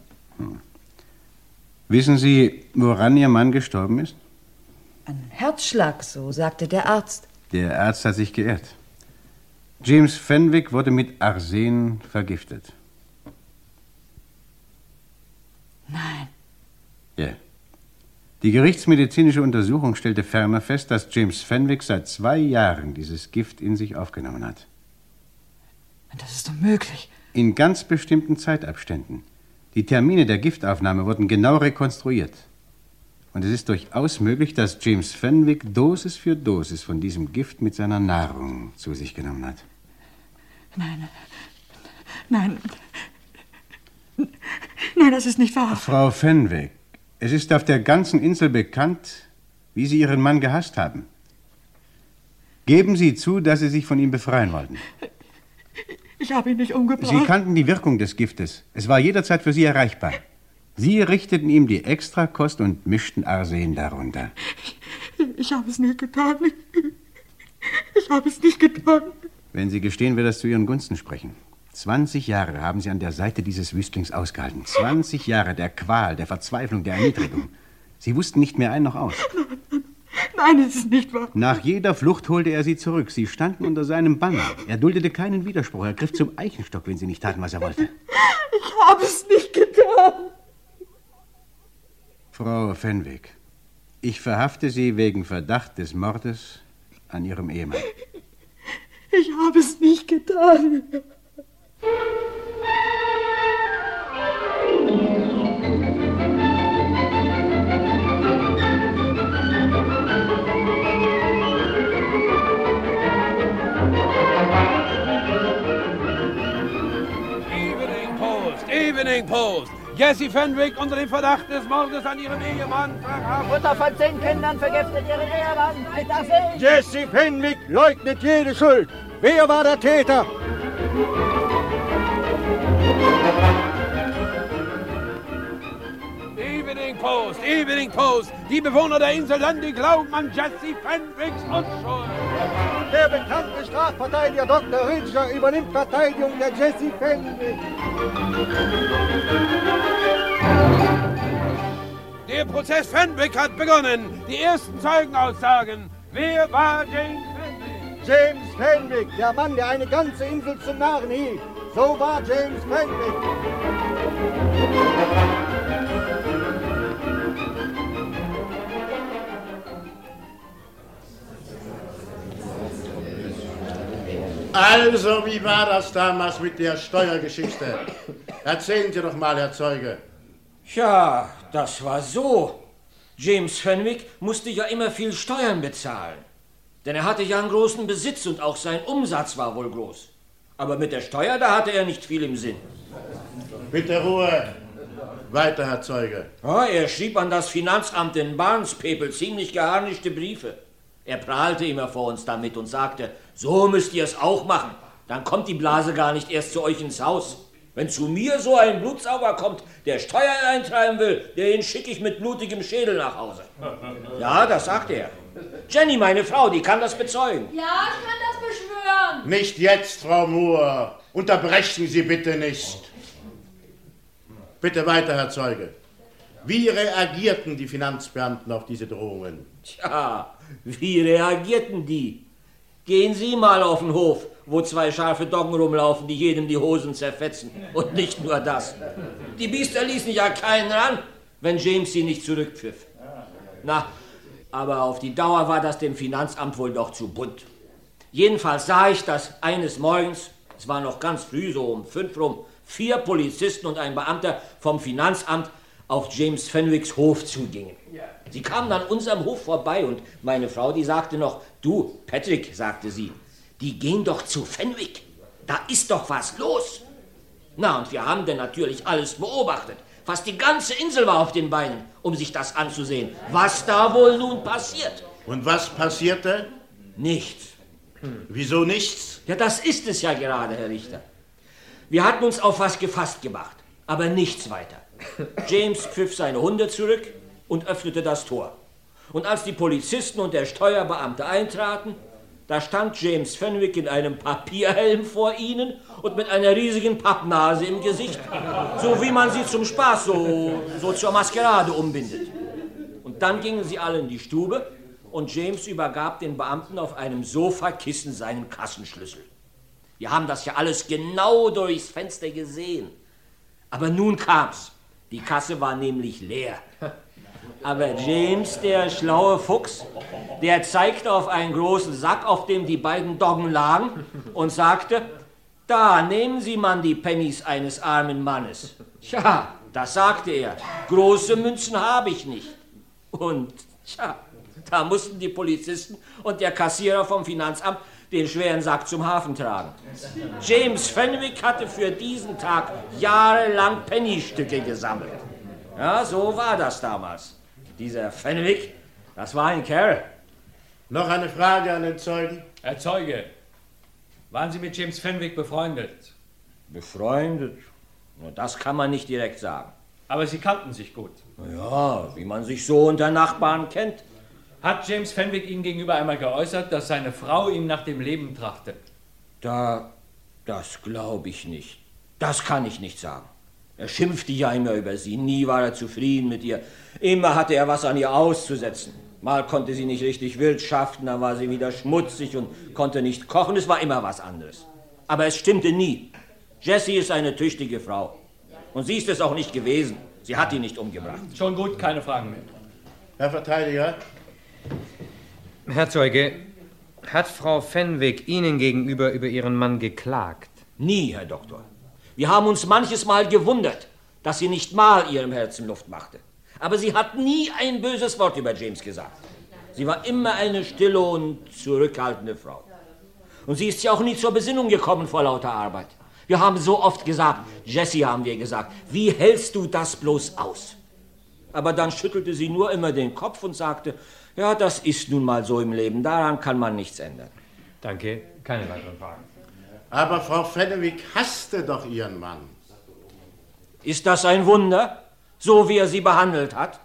Speaker 12: Wissen Sie, woran Ihr Mann gestorben ist?
Speaker 16: Ein Herzschlag, so sagte der Arzt.
Speaker 12: Der Arzt hat sich geirrt. James Fenwick wurde mit Arsen vergiftet.
Speaker 16: Nein.
Speaker 12: Ja. Die gerichtsmedizinische Untersuchung stellte ferner fest, dass James Fenwick seit zwei Jahren dieses Gift in sich aufgenommen hat.
Speaker 16: Das ist unmöglich.
Speaker 12: In ganz bestimmten Zeitabständen. Die Termine der Giftaufnahme wurden genau rekonstruiert. Und es ist durchaus möglich, dass James Fenwick Dosis für Dosis von diesem Gift mit seiner Nahrung zu sich genommen hat.
Speaker 16: Nein. Nein. Nein, das ist nicht wahr.
Speaker 12: Frau Fenwick, es ist auf der ganzen Insel bekannt, wie Sie Ihren Mann gehasst haben. Geben Sie zu, dass Sie sich von ihm befreien wollten.
Speaker 16: Ich habe ihn nicht umgebracht.
Speaker 12: Sie kannten die Wirkung des Giftes. Es war jederzeit für Sie erreichbar. Sie richteten ihm die Extrakost und mischten Arsen darunter.
Speaker 16: Ich habe es nicht getan. Ich habe es nicht getan.
Speaker 12: Wenn Sie gestehen, wird das zu Ihren Gunsten sprechen. 20 Jahre haben Sie an der Seite dieses Wüstlings ausgehalten. 20 Jahre der Qual, der Verzweiflung, der Erniedrigung. Sie wussten nicht mehr ein noch aus.
Speaker 16: Nein, es ist nicht wahr.
Speaker 12: Nach jeder Flucht holte er sie zurück. Sie standen unter seinem Bann. Er duldete keinen Widerspruch. Er griff zum Eichenstock, wenn sie nicht taten, was er wollte.
Speaker 16: Ich habe es nicht getan.
Speaker 12: Frau Fenwick, ich verhafte Sie wegen Verdacht des Mordes an Ihrem Ehemann.
Speaker 16: Ich habe es nicht getan.
Speaker 17: Post. Jesse Fenwick unter dem Verdacht des Mordes an ihren Ehemann.
Speaker 18: Mutter von zehn Kindern vergiftet ihren Ehemann. Das ich.
Speaker 19: Jesse Fenwick leugnet jede Schuld. Wer war der Täter?
Speaker 17: Evening Post, Evening Post. Die Bewohner der Insel Landy glauben an Jesse Fenwicks Unschuld.
Speaker 19: Der bekannte Strafverteidiger Dr. Rüdiger übernimmt Verteidigung der Jesse Fenwick.
Speaker 17: Der Prozess Fenwick hat begonnen. Die ersten Zeugenaussagen. Wer war James Fenwick?
Speaker 19: James Fenwick, der Mann, der eine ganze Insel zum Narren hielt. So war James Fenwick.
Speaker 12: Also, wie war das damals mit der Steuergeschichte? Erzählen Sie doch mal, Herr Zeuge.
Speaker 20: Ja, das war so. James Fenwick musste ja immer viel Steuern bezahlen. Denn er hatte ja einen großen Besitz und auch sein Umsatz war wohl groß. Aber mit der Steuer, da hatte er nicht viel im Sinn.
Speaker 12: Bitte Ruhe. Weiter, Herr Zeuge.
Speaker 20: Ja, er schrieb an das Finanzamt in Barnstaple ziemlich geharnischte Briefe. Er prahlte immer vor uns damit und sagte, so müsst ihr es auch machen. Dann kommt die Blase gar nicht erst zu euch ins Haus. Wenn zu mir so ein Blutsauger kommt, der Steuern eintreiben will, den schicke ich mit blutigem Schädel nach Hause. Ja, das sagte er. Jenny, meine Frau, die kann das bezeugen.
Speaker 21: Ja, ich kann das beschwören.
Speaker 12: Nicht jetzt, Frau Moore. Unterbrechen Sie bitte nicht. Bitte weiter, Herr Zeuge. Wie reagierten die Finanzbeamten auf diese Drohungen?
Speaker 20: Tja, wie reagierten die? Gehen Sie mal auf den Hof, wo zwei scharfe Doggen rumlaufen, die jedem die Hosen zerfetzen. Und nicht nur das. Die Biester ließen ja keinen ran, wenn James sie nicht zurückpfiff. Na, aber auf die Dauer war das dem Finanzamt wohl doch zu bunt. Jedenfalls sah ich, dass eines Morgens, es war noch ganz früh, so um fünf rum, vier Polizisten und ein Beamter vom Finanzamt auf James Fenwicks Hof zugingen. Sie kamen an unserem Hof vorbei und meine Frau, die sagte noch, du, Patrick, sagte sie, die gehen doch zu Fenwick. Da ist doch was los. Na, und wir haben denn natürlich alles beobachtet. Fast die ganze Insel war auf den Beinen, um sich das anzusehen. Was da wohl nun passiert?
Speaker 12: Und was passierte?
Speaker 20: Nichts.
Speaker 12: Wieso nichts?
Speaker 20: Ja, das ist es ja gerade, Herr Richter. Wir hatten uns auf was gefasst gemacht, aber nichts weiter. James pfiff seine Hunde zurück und öffnete das Tor. Und als die Polizisten und der Steuerbeamte eintraten, da stand James Fenwick in einem Papierhelm vor ihnen und mit einer riesigen Pappnase im Gesicht, so wie man sie zum Spaß, so, so zur Maskerade umbindet. Und dann gingen sie alle in die Stube und James übergab den Beamten auf einem Sofakissen seinen Kassenschlüssel. Wir haben das ja alles genau durchs Fenster gesehen. Aber nun kam's. Die Kasse war nämlich leer. Aber James, der schlaue Fuchs, der zeigte auf einen großen Sack, auf dem die beiden Doggen lagen, und sagte, da nehmen Sie man die Pennies eines armen Mannes. Tja, das sagte er. Große Münzen habe ich nicht. Und tja, da mussten die Polizisten und der Kassierer vom Finanzamt den schweren Sack zum Hafen tragen. James Fenwick hatte für diesen Tag jahrelang Pennystücke gesammelt. Ja, so war das damals. Dieser Fenwick, das war ein Kerl.
Speaker 12: Noch eine Frage an den Zeugen.
Speaker 22: Herr Zeuge, waren Sie mit James Fenwick befreundet?
Speaker 20: Befreundet? Das kann man nicht direkt sagen.
Speaker 22: Aber Sie kannten sich gut.
Speaker 20: Ja, wie man sich so unter Nachbarn kennt.
Speaker 22: Hat James Fenwick Ihnen gegenüber einmal geäußert, dass seine Frau ihm nach dem Leben trachtet?
Speaker 20: Da, das glaube ich nicht. Das kann ich nicht sagen. Er schimpfte ja immer über sie, nie war er zufrieden mit ihr. Immer hatte er was an ihr auszusetzen. Mal konnte sie nicht richtig wirtschaften, dann war sie wieder schmutzig und konnte nicht kochen. Es war immer was anderes. Aber es stimmte nie. Jessie ist eine tüchtige Frau. Und sie ist es auch nicht gewesen. Sie hat ihn nicht umgebracht.
Speaker 22: Schon gut, keine Fragen mehr.
Speaker 12: Herr Verteidiger.
Speaker 5: Herr Zeuge, hat Frau Fenwick Ihnen gegenüber über Ihren Mann geklagt?
Speaker 20: Nie, Herr Doktor. Wir haben uns manches Mal gewundert, dass sie nicht mal ihrem Herzen Luft machte. Aber sie hat nie ein böses Wort über James gesagt. Sie war immer eine stille und zurückhaltende Frau. Und sie ist ja auch nie zur Besinnung gekommen vor lauter Arbeit. Wir haben so oft gesagt, Jessie haben wir gesagt, wie hältst du das bloß aus? Aber dann schüttelte sie nur immer den Kopf und sagte, ja, das ist nun mal so im Leben, daran kann man nichts ändern.
Speaker 5: Danke, keine weiteren Fragen.
Speaker 12: Aber Frau Fennewick hasste doch ihren Mann.
Speaker 20: Ist das ein Wunder, so wie er sie behandelt hat?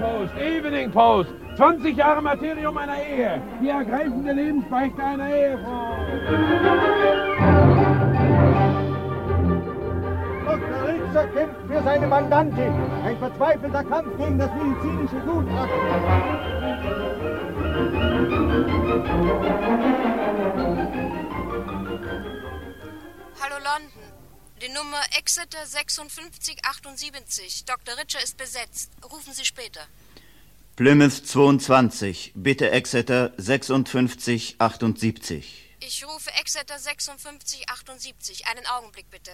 Speaker 17: Post, Evening Post. 20 Jahre Materium einer Ehe. Die ergreifende Lebensbeichte einer Ehefrau.
Speaker 19: Richter kämpft für seine Mandantin. Ein verzweifelter Kampf gegen das medizinische Gutachten.
Speaker 23: Hallo London. Die Nummer Exeter 5678. Dr. Richer ist besetzt. Rufen Sie später.
Speaker 24: Plymouth 22, bitte Exeter 5678.
Speaker 23: Ich rufe Exeter 5678. Einen Augenblick bitte.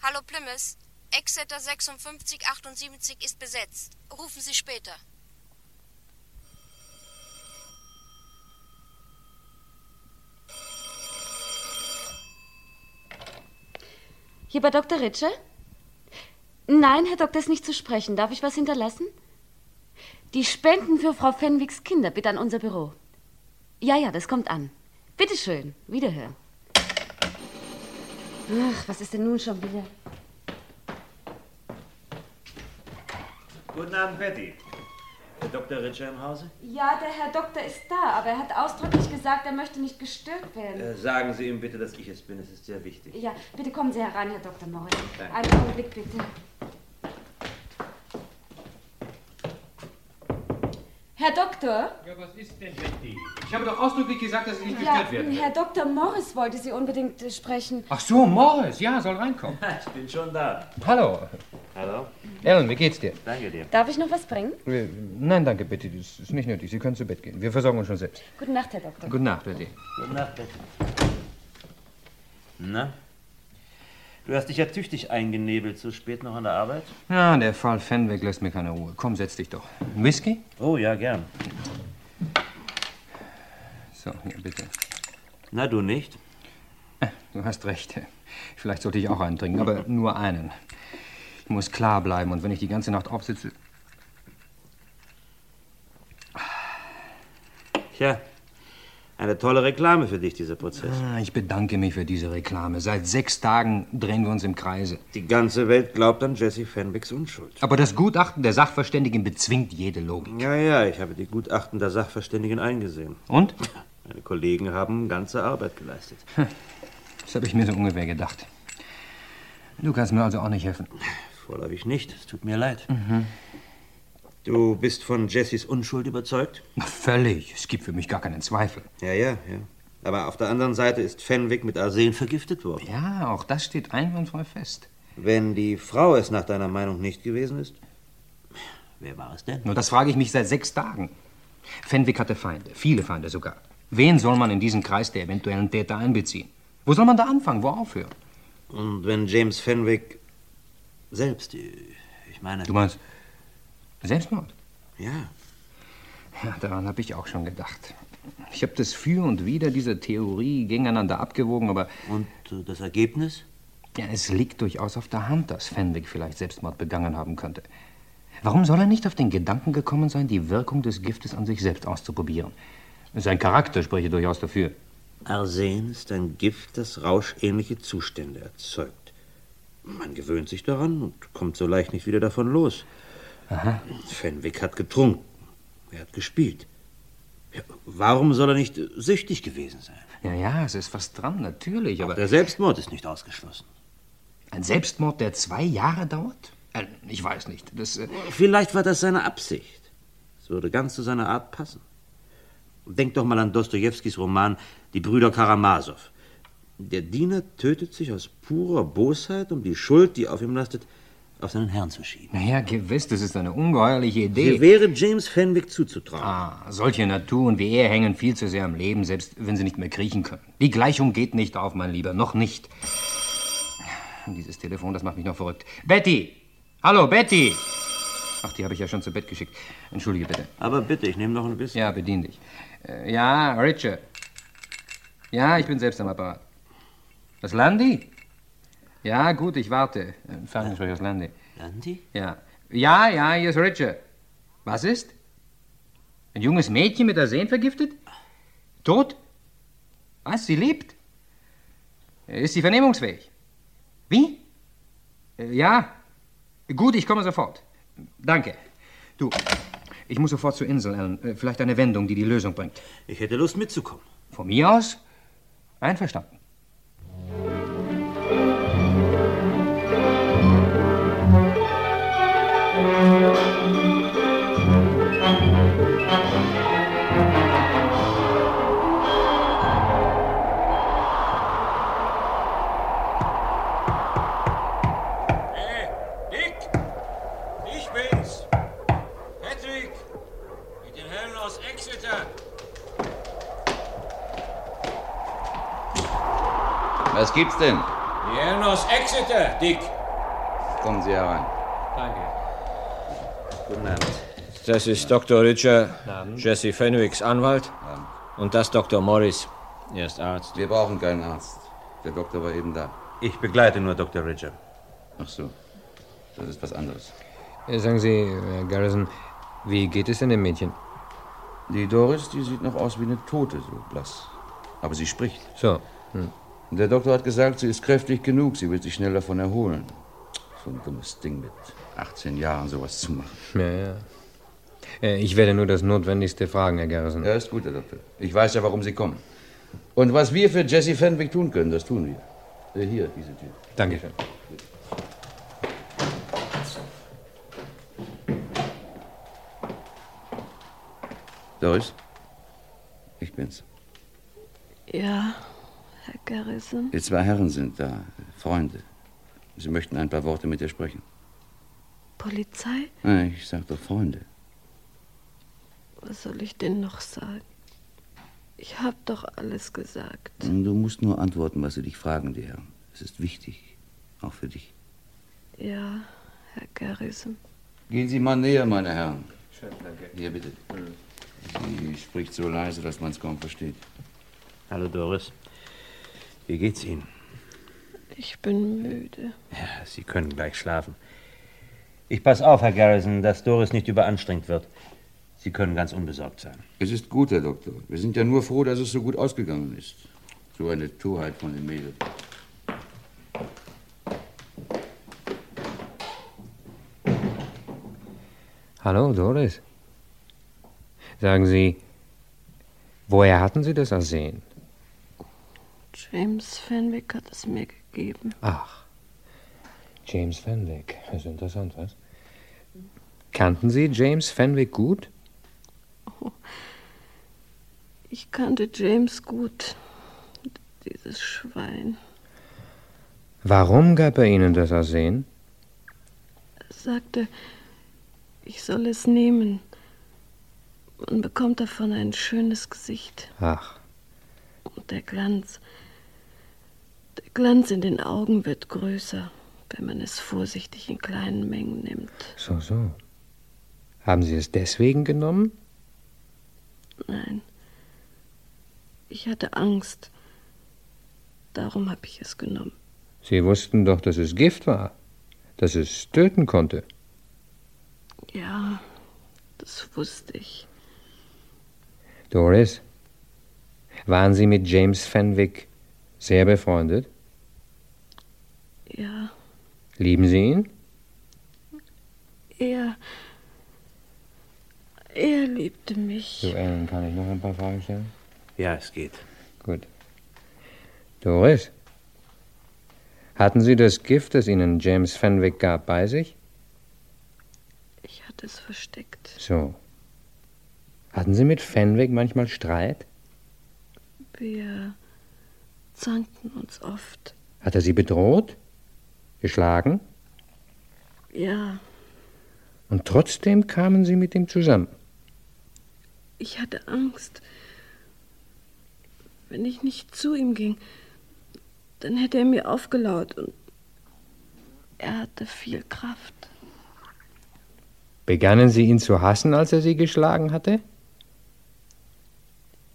Speaker 23: Hallo Plymouth. Exeter 5678 ist besetzt. Rufen Sie später.
Speaker 25: Hier bei Dr. Ritsche? Nein, Herr Doktor ist nicht zu sprechen. Darf ich was hinterlassen? Die Spenden für Frau Fenwicks Kinder bitte an unser Büro. Ja, ja, das kommt an. Bitte schön. Wiederhören. Ach, was ist denn nun schon wieder?
Speaker 26: Guten Abend, Betty. Der Dr. Richer im Hause?
Speaker 25: Ja, der Herr Doktor ist da, aber er hat ausdrücklich gesagt, er möchte nicht gestört werden.
Speaker 26: Äh, sagen Sie ihm bitte, dass ich es bin. Es ist sehr wichtig.
Speaker 25: Ja, bitte kommen Sie herein, Herr Dr. Morris. Einen Augenblick, bitte. Herr Doktor?
Speaker 6: Ja, was ist denn, Betty? Ich habe doch ausdrücklich gesagt, dass Sie nicht
Speaker 25: Ja,
Speaker 6: gestört werden.
Speaker 25: Herr Dr. Morris wollte Sie unbedingt äh, sprechen.
Speaker 6: Ach so, Morris. Ja, soll reinkommen.
Speaker 26: Ich bin schon da.
Speaker 6: Hallo.
Speaker 26: Hallo?
Speaker 6: Ellen, wie geht's dir?
Speaker 26: Danke dir.
Speaker 25: Darf ich noch was bringen?
Speaker 6: Äh, Nein, danke, Betty. Das ist nicht nötig. Sie können zu Bett gehen. Wir versorgen uns schon selbst.
Speaker 25: Gute Nacht, Herr Doktor.
Speaker 6: Gute Nacht, Betty.
Speaker 26: Gute Nacht, Betty. Na? Du hast dich ja tüchtig eingenebelt. So spät noch an der Arbeit?
Speaker 6: Ja, der Fall Fenwick lässt mir keine Ruhe. Komm, setz dich doch. Ein Whisky?
Speaker 26: Oh, ja, gern.
Speaker 6: So, hier, bitte.
Speaker 26: Na, du nicht?
Speaker 6: Du hast recht. Vielleicht sollte ich auch einen trinken, aber nur einen. Ich muss klar bleiben und wenn ich die ganze Nacht aufsitze.
Speaker 26: Tja, eine tolle Reklame für dich, dieser Prozess.
Speaker 6: Ah, Ich bedanke mich für diese Reklame. Seit sechs Tagen drehen wir uns im Kreise.
Speaker 26: Die ganze Welt glaubt an Jesse Fenwicks Unschuld.
Speaker 6: Aber das Gutachten der Sachverständigen bezwingt jede Logik.
Speaker 26: Ja, ja, ich habe die Gutachten der Sachverständigen eingesehen.
Speaker 6: Und?
Speaker 26: Meine Kollegen haben ganze Arbeit geleistet.
Speaker 6: Das habe ich mir so ungefähr gedacht. Du kannst mir also auch nicht helfen.
Speaker 26: Vorläufig nicht, es tut mir leid.
Speaker 6: Mhm.
Speaker 26: Du bist von Jessys Unschuld überzeugt?
Speaker 6: Völlig. Es gibt für mich gar keinen Zweifel.
Speaker 26: Ja, ja, ja. Aber auf der anderen Seite ist Fenwick mit Arsen vergiftet worden.
Speaker 6: Ja, auch das steht einwandfrei fest.
Speaker 26: Wenn die Frau es nach deiner Meinung nicht gewesen ist, wer war es denn?
Speaker 6: Nur das frage ich mich seit sechs Tagen. Fenwick hatte Feinde, viele Feinde sogar. Wen soll man in diesen Kreis der eventuellen Täter einbeziehen? Wo soll man da anfangen, wo aufhören?
Speaker 26: Und wenn James Fenwick selbst, ich meine...
Speaker 6: Du meinst Selbstmord?
Speaker 26: Ja.
Speaker 6: Ja, daran habe ich auch schon gedacht. Ich habe das Für und Wider dieser Theorie gegeneinander abgewogen, aber...
Speaker 26: Und äh, das Ergebnis?
Speaker 6: Ja, es liegt durchaus auf der Hand, dass Fenwick vielleicht Selbstmord begangen haben könnte. Warum soll er nicht auf den Gedanken gekommen sein, die Wirkung des Giftes an sich selbst auszuprobieren? Sein Charakter spreche durchaus dafür.
Speaker 26: Arsen ist ein Gift, das rauschähnliche Zustände erzeugt. Man gewöhnt sich daran und kommt so leicht nicht wieder davon los.
Speaker 6: Aha.
Speaker 26: Fenwick hat getrunken. Er hat gespielt. Ja, warum soll er nicht süchtig gewesen sein?
Speaker 6: Ja, ja, es ist was dran, natürlich, aber...
Speaker 26: Auch der Selbstmord ist nicht ausgeschlossen.
Speaker 6: Ein Selbstmord, der zwei Jahre dauert? Äh, ich weiß nicht. Das, äh,
Speaker 26: Vielleicht war das seine Absicht. Es würde ganz zu seiner Art passen. Denk doch mal an Dostojewskis Roman Die Brüder Karamasow. Der Diener tötet sich aus purer Bosheit, um die Schuld, die auf ihm lastet, auf seinen Herrn zu schieben.
Speaker 6: naja, gewiss, das ist eine ungeheuerliche Idee.
Speaker 26: Sie wäre James Fenwick zuzutrauen.
Speaker 6: Ah, solche Naturen wie er hängen viel zu sehr am Leben, selbst wenn sie nicht mehr kriechen können. Die Gleichung geht nicht auf, mein Lieber, noch nicht. Dieses Telefon, das macht mich noch verrückt. Betty! Hallo, Betty! Ach, die habe ich ja schon zu Bett geschickt. Entschuldige bitte.
Speaker 26: Aber bitte, ich nehme noch ein bisschen.
Speaker 6: Ja, bedien dich. Äh, ja, Richard. Ja, ich bin selbst am Apparat. Was, Landy? Ja, gut, ich warte. Äh, Ferngespräch aus Landy.
Speaker 26: Landy?
Speaker 6: Ja. Ja, ja, hier ist Richard. Was ist? Ein junges Mädchen mit Arsen vergiftet? Tot? Was, sie lebt? Ist sie vernehmungsfähig? Wie? Äh, Ja. Gut, ich komme sofort. Danke. Du, ich muss sofort zur Insel, Alan. Äh, Vielleicht eine Wendung, die die Lösung bringt.
Speaker 26: Ich hätte Lust mitzukommen.
Speaker 6: Von mir aus? Einverstanden.
Speaker 15: Gibt's denn?
Speaker 20: Hier aus Exeter, Dick.
Speaker 15: Kommen Sie herein.
Speaker 22: Danke.
Speaker 15: Guten Abend.
Speaker 20: Das ist Dr. Richard. Jesse Fenwicks Anwalt. Und das Dr. Morris. Er ist Arzt.
Speaker 15: Wir brauchen keinen Arzt. Der Doktor war eben da.
Speaker 26: Ich begleite nur Dr. Richard.
Speaker 15: Ach so. Das ist was anderes.
Speaker 6: Äh, Sagen Sie, Herr Garrison, wie geht es denn dem Mädchen?
Speaker 15: Die Doris, die sieht noch aus wie eine Tote, so blass. Aber sie spricht.
Speaker 6: So. Hm.
Speaker 15: Und der Doktor hat gesagt, sie ist kräftig genug, sie wird sich schnell davon erholen. So ein dummes Ding mit 18 Jahren sowas zu machen.
Speaker 6: Ja, ja. Äh, Ich werde nur das Notwendigste fragen, Herr Garrison.
Speaker 15: Ja, ist gut, Herr Doktor. Ich weiß ja, warum Sie kommen. Und was wir für Jesse Fenwick tun können, das tun wir. Äh, Hier, diese Tür.
Speaker 6: Dankeschön.
Speaker 15: Doris? Ich bin's.
Speaker 27: Ja, Herr Garrison.
Speaker 15: Die zwei Herren sind da, Freunde. Sie möchten ein paar Worte mit dir sprechen.
Speaker 27: Polizei?
Speaker 15: Nein, ich sag doch Freunde.
Speaker 27: Was soll ich denn noch sagen? Ich hab doch alles gesagt.
Speaker 15: Du musst nur antworten, was sie dich fragen, die Herren. Es ist wichtig, auch für dich.
Speaker 27: Ja, Herr Garrison.
Speaker 15: Gehen Sie mal näher, meine Herren.
Speaker 6: Schön, danke.
Speaker 15: Hier, bitte. Sie spricht so leise, dass man es kaum versteht.
Speaker 26: Hallo Doris. Wie geht's Ihnen?
Speaker 27: Ich bin müde.
Speaker 26: Ja, Sie können gleich schlafen. Ich pass auf, Herr Garrison, dass Doris nicht überanstrengt wird. Sie können ganz unbesorgt sein.
Speaker 15: Es ist gut, Herr Doktor. Wir sind ja nur froh, dass es so gut ausgegangen ist. So eine Torheit von den Mädels.
Speaker 6: Hallo, Doris. Sagen Sie, woher hatten Sie das ersehen?
Speaker 27: James Fenwick hat es mir gegeben.
Speaker 6: Ach, James Fenwick. Das ist interessant, was? Kannten Sie James Fenwick gut?
Speaker 27: Ich kannte James gut. Dieses Schwein.
Speaker 6: Warum gab er Ihnen das Ersehen?
Speaker 27: Er sagte, ich soll es nehmen. Man bekommt davon ein schönes Gesicht.
Speaker 6: Ach,
Speaker 27: Und der Glanz. Der Glanz in den Augen wird größer, wenn man es vorsichtig in kleinen Mengen nimmt.
Speaker 6: so, so. Haben Sie es deswegen genommen?
Speaker 27: Nein. Ich hatte Angst. Darum habe ich es genommen.
Speaker 6: Sie wussten doch, dass es Gift war, dass es töten konnte.
Speaker 27: Ja, das wusste ich.
Speaker 6: Doris, waren Sie mit James Fenwick sehr befreundet?
Speaker 27: Ja,
Speaker 6: Lieben Sie ihn?
Speaker 27: er. Er liebte mich.
Speaker 6: So, Alan, kann ich noch ein paar Fragen stellen?
Speaker 26: Ja, es geht.
Speaker 6: Gut. Doris, hatten Sie das Gift, das Ihnen James Fenwick gab, bei sich?
Speaker 27: Ich hatte es versteckt.
Speaker 6: So. Hatten Sie mit Fenwick manchmal Streit?
Speaker 27: Wir zankten uns oft.
Speaker 6: Hat er Sie bedroht? Geschlagen?
Speaker 27: Ja,
Speaker 6: Und trotzdem kamen Sie mit ihm zusammen?
Speaker 27: ich hatte Angst. Wenn ich nicht zu ihm ging, dann hätte er mir aufgelauert und er hatte viel Kraft.
Speaker 6: Begannen Sie ihn zu hassen, als er Sie geschlagen hatte?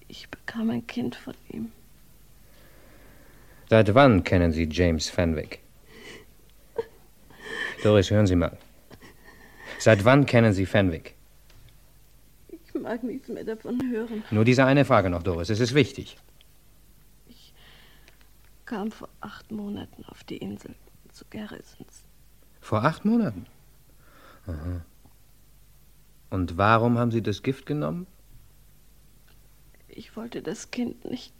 Speaker 27: Ich bekam ein Kind von ihm.
Speaker 6: Seit wann kennen Sie James Fenwick? Doris, hören Sie mal. Seit wann kennen Sie Fenwick?
Speaker 27: Ich mag nichts mehr davon hören.
Speaker 6: Nur diese eine Frage noch, Doris. Es ist wichtig.
Speaker 27: Kam vor acht Monaten auf die Insel zu Garrisons.
Speaker 6: Vor acht Monaten. Aha. Und warum haben Sie das Gift genommen?
Speaker 27: Ich wollte das Kind nicht.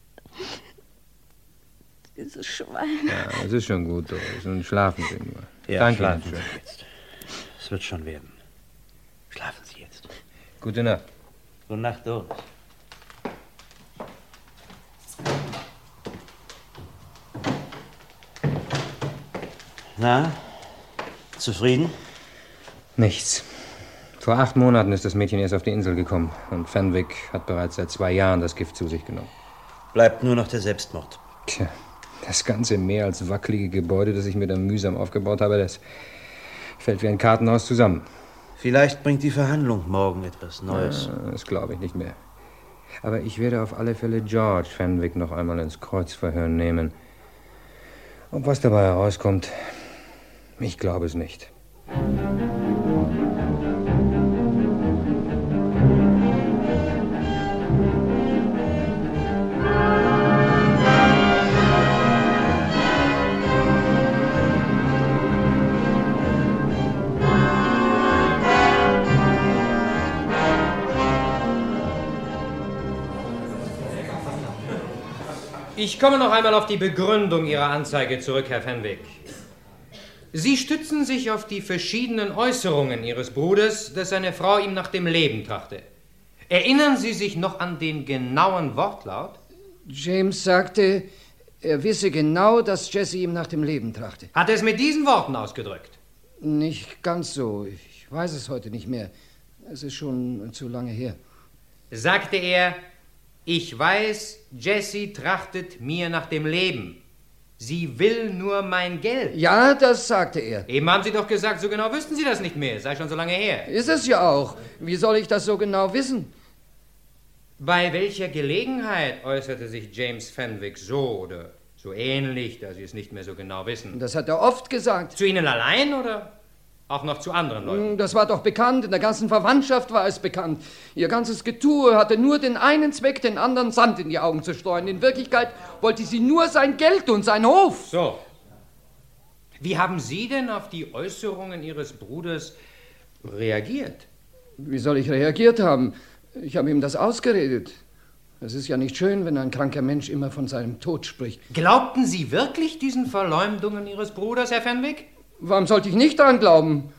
Speaker 27: Dieses Schwein.
Speaker 6: Ja, das ist schon gut, Doris. Und schlafen Sie nur.
Speaker 26: Ja,
Speaker 6: Danke
Speaker 26: schlafen
Speaker 6: Ihnen.
Speaker 26: Sie jetzt. Es wird schon werden. Schlafen Sie jetzt.
Speaker 6: Gute Nacht.
Speaker 26: Gute Nacht, Doris. Na, zufrieden?
Speaker 6: Nichts. Vor acht Monaten ist das Mädchen erst auf die Insel gekommen. Und Fenwick hat bereits seit zwei Jahren das Gift zu sich genommen.
Speaker 26: Bleibt nur noch der Selbstmord.
Speaker 6: Tja, Das ganze mehr als wackelige Gebäude, das ich mir da mühsam aufgebaut habe, das fällt wie ein Kartenhaus zusammen.
Speaker 26: Vielleicht bringt die Verhandlung morgen etwas Neues.
Speaker 6: Ja, das glaube ich nicht mehr. Aber ich werde auf alle Fälle George Fenwick noch einmal ins Kreuzverhör nehmen. Und was dabei herauskommt, ich glaube es nicht.
Speaker 5: Ich komme noch einmal auf die Begründung Ihrer Anzeige zurück, Herr Fenwick. Sie stützen sich auf die verschiedenen Äußerungen Ihres Bruders, dass seine Frau ihm nach dem Leben trachte. Erinnern Sie sich noch an den genauen Wortlaut?
Speaker 13: James sagte, er wisse genau, dass Jesse ihm nach dem Leben trachte.
Speaker 5: Hat er es mit diesen Worten ausgedrückt?
Speaker 13: Nicht ganz so. Ich weiß es heute nicht mehr. Es ist schon zu lange her.
Speaker 5: Sagte er, ich weiß, Jessie trachtet mir nach dem Leben. Sie will nur mein Geld.
Speaker 13: Ja, das sagte er.
Speaker 5: Eben haben Sie doch gesagt, so genau wüssten Sie das nicht mehr. Sei schon so lange her.
Speaker 13: Ist es ja auch. Wie soll ich das so genau wissen?
Speaker 5: Bei welcher Gelegenheit äußerte sich James Fenwick so oder so ähnlich, da Sie es nicht mehr so genau wissen?
Speaker 13: Das hat er oft gesagt.
Speaker 5: Zu Ihnen allein oder auch noch zu anderen Leuten?
Speaker 13: Das war doch bekannt. In der ganzen Verwandtschaft war es bekannt. Ihr ganzes Getue hatte nur den einen Zweck, den anderen Sand in die Augen zu streuen. In Wirklichkeit wollte sie nur sein Geld und sein Hof.
Speaker 5: So. Wie haben Sie denn auf die Äußerungen Ihres Bruders reagiert?
Speaker 13: Wie soll ich reagiert haben? Ich habe ihm das ausgeredet. Es ist ja nicht schön, wenn ein kranker Mensch immer von seinem Tod spricht.
Speaker 5: Glaubten Sie wirklich diesen Verleumdungen Ihres Bruders, Herr Fenwick?
Speaker 13: Warum sollte ich nicht daran glauben?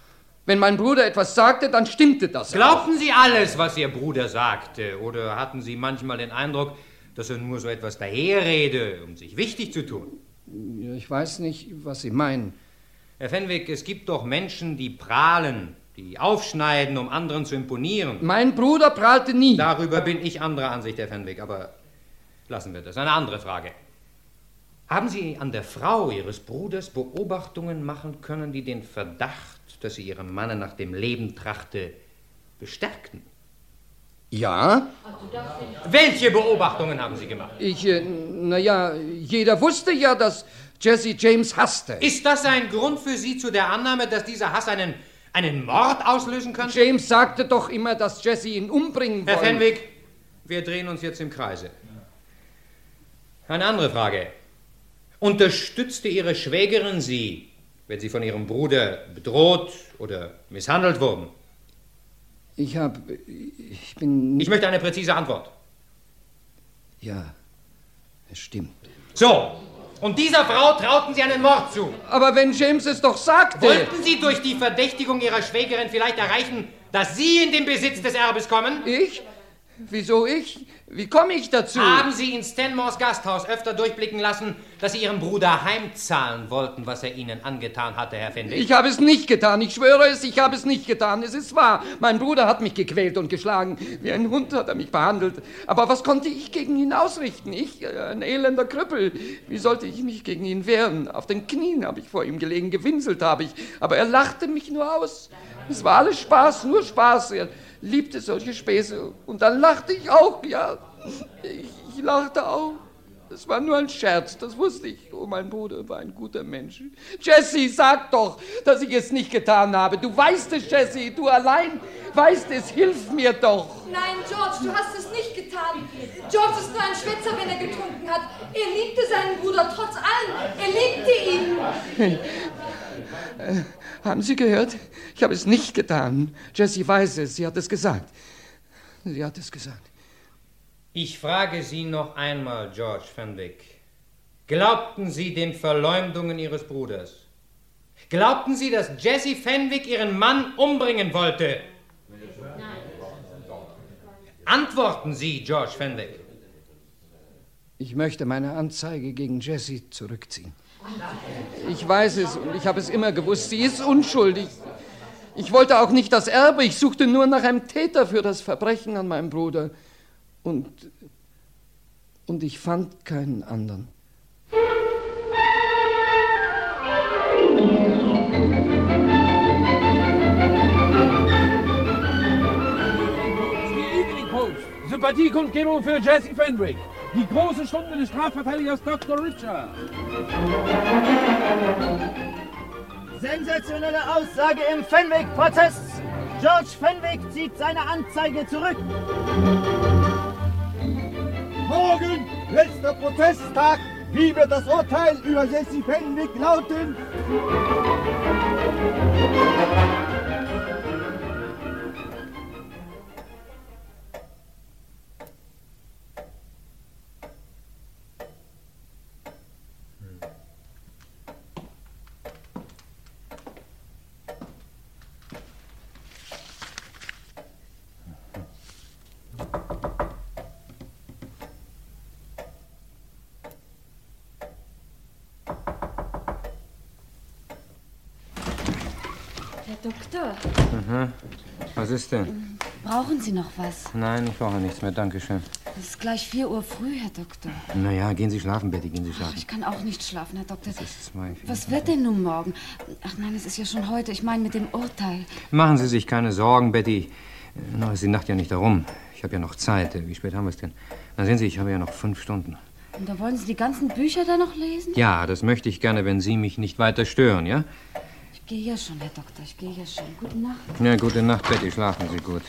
Speaker 13: Wenn mein Bruder etwas sagte, dann stimmte das.
Speaker 5: Glaubten Sie alles, was Ihr Bruder sagte? Oder hatten Sie manchmal den Eindruck, dass er nur so etwas daherrede, um sich wichtig zu tun?
Speaker 13: Ich weiß nicht, was Sie meinen.
Speaker 5: Herr Fenwick, es gibt doch Menschen, die prahlen, die aufschneiden, um anderen zu imponieren.
Speaker 13: Mein Bruder prahlte nie.
Speaker 5: Darüber bin ich anderer Ansicht, Herr Fenwick, aber lassen wir das. Eine andere Frage. Haben Sie an der Frau Ihres Bruders Beobachtungen machen können, die den Verdacht, dass sie Ihrem Manne nach dem Leben trachte, bestärkten?
Speaker 13: Ja?
Speaker 5: Welche Beobachtungen haben Sie gemacht?
Speaker 13: Ich, äh, naja, jeder wusste ja, dass Jesse James hasste.
Speaker 5: Ist das ein Grund für Sie zu der Annahme, dass dieser Hass einen, einen Mord auslösen könnte?
Speaker 13: James sagte doch immer, dass Jesse ihn umbringen
Speaker 5: Herr
Speaker 13: wollte.
Speaker 5: Fenwick, wir drehen uns jetzt im Kreise. Eine andere Frage. Unterstützte Ihre Schwägerin Sie, wenn Sie von Ihrem Bruder bedroht oder misshandelt wurden?
Speaker 13: Ich hab. Ich bin.
Speaker 5: Ich möchte eine präzise Antwort.
Speaker 13: Ja, es stimmt.
Speaker 5: So, und dieser Frau trauten Sie einen Mord zu.
Speaker 13: Aber wenn James es doch sagte.
Speaker 5: Wollten Sie durch die Verdächtigung Ihrer Schwägerin vielleicht erreichen, dass Sie in den Besitz des Erbes kommen?
Speaker 13: Ich? Wieso ich? Wie komme ich dazu?
Speaker 5: Haben Sie in Stanmores Gasthaus öfter durchblicken lassen, dass Sie Ihrem Bruder heimzahlen wollten, was er Ihnen angetan hatte, Herr Fenwick?
Speaker 13: Ich habe es nicht getan. Ich schwöre es, ich habe es nicht getan. Es ist wahr. Mein Bruder hat mich gequält und geschlagen. Wie ein Hund hat er mich behandelt. Aber was konnte ich gegen ihn ausrichten? Ich, äh, ein elender Krüppel. Wie sollte ich mich gegen ihn wehren? Auf den Knien habe ich vor ihm gelegen, gewinselt habe ich. Aber er lachte mich nur aus. Es war alles Spaß, nur Spaß. Er liebte solche Späße. Und dann lachte ich auch, ja. Ich, ich lachte auch. Es war nur ein Scherz, das wusste ich. Oh, mein Bruder war ein guter Mensch. Jesse, sag doch, dass ich es nicht getan habe. Du weißt es, Jesse, du allein weißt es. Hilf mir doch.
Speaker 21: Nein, George, du hast es nicht getan. George ist nur ein Schwätzer, wenn er getrunken hat. Er liebte seinen Bruder trotz allem. Er liebte ihn.
Speaker 13: Haben Sie gehört? Ich habe es nicht getan. Jessie weiß es. Sie hat es gesagt. Sie hat es gesagt.
Speaker 5: Ich frage Sie noch einmal, George Fenwick. Glaubten Sie den Verleumdungen Ihres Bruders? Glaubten Sie, dass Jesse Fenwick Ihren Mann umbringen wollte? Antworten Sie, George Fenwick.
Speaker 13: Ich möchte meine Anzeige gegen Jessie zurückziehen. Ich weiß es und ich habe es immer gewusst. Sie ist unschuldig. Ich wollte auch nicht das Erbe, ich suchte nur nach einem Täter für das Verbrechen an meinem Bruder. Und, und ich fand keinen anderen.
Speaker 17: Sympathiekundgebung für Jesse Fenwick. Die große Stunde des Strafverteidigers Dr. Richard.
Speaker 18: Sensationelle Aussage im Fenwick-Prozess. George Fenwick zieht seine Anzeige zurück.
Speaker 19: Morgen, letzter Prozesstag. Wie wird das Urteil über Jesse Fenwick lauten?
Speaker 25: Doktor,
Speaker 6: Aha. Was ist denn?
Speaker 25: brauchen Sie noch was?
Speaker 6: Nein, ich brauche nichts mehr, danke schön.
Speaker 25: Es ist gleich 4 Uhr früh, Herr Doktor.
Speaker 6: Naja, gehen Sie schlafen, Betty, gehen Sie schlafen.
Speaker 25: Ich kann auch nicht schlafen, Herr Doktor.
Speaker 6: Zwei, vier,
Speaker 25: Was wird denn nun morgen? Ach nein, es ist ja schon heute. Ich meine mit dem Urteil.
Speaker 6: Machen Sie sich keine Sorgen, Betty. Noch ist die Nacht ja nicht darum. Ich habe ja noch Zeit. Wie spät haben wir es denn? Na sehen Sie, ich habe ja noch fünf Stunden.
Speaker 25: Und da wollen Sie die ganzen Bücher da noch lesen?
Speaker 6: Ja, das möchte ich gerne, wenn Sie mich nicht weiter stören, ja?
Speaker 25: Ich gehe ja schon, Herr Doktor. Ich gehe ja schon. Gute Nacht.
Speaker 6: Ja, gute Nacht, Betty. Schlafen Sie gut.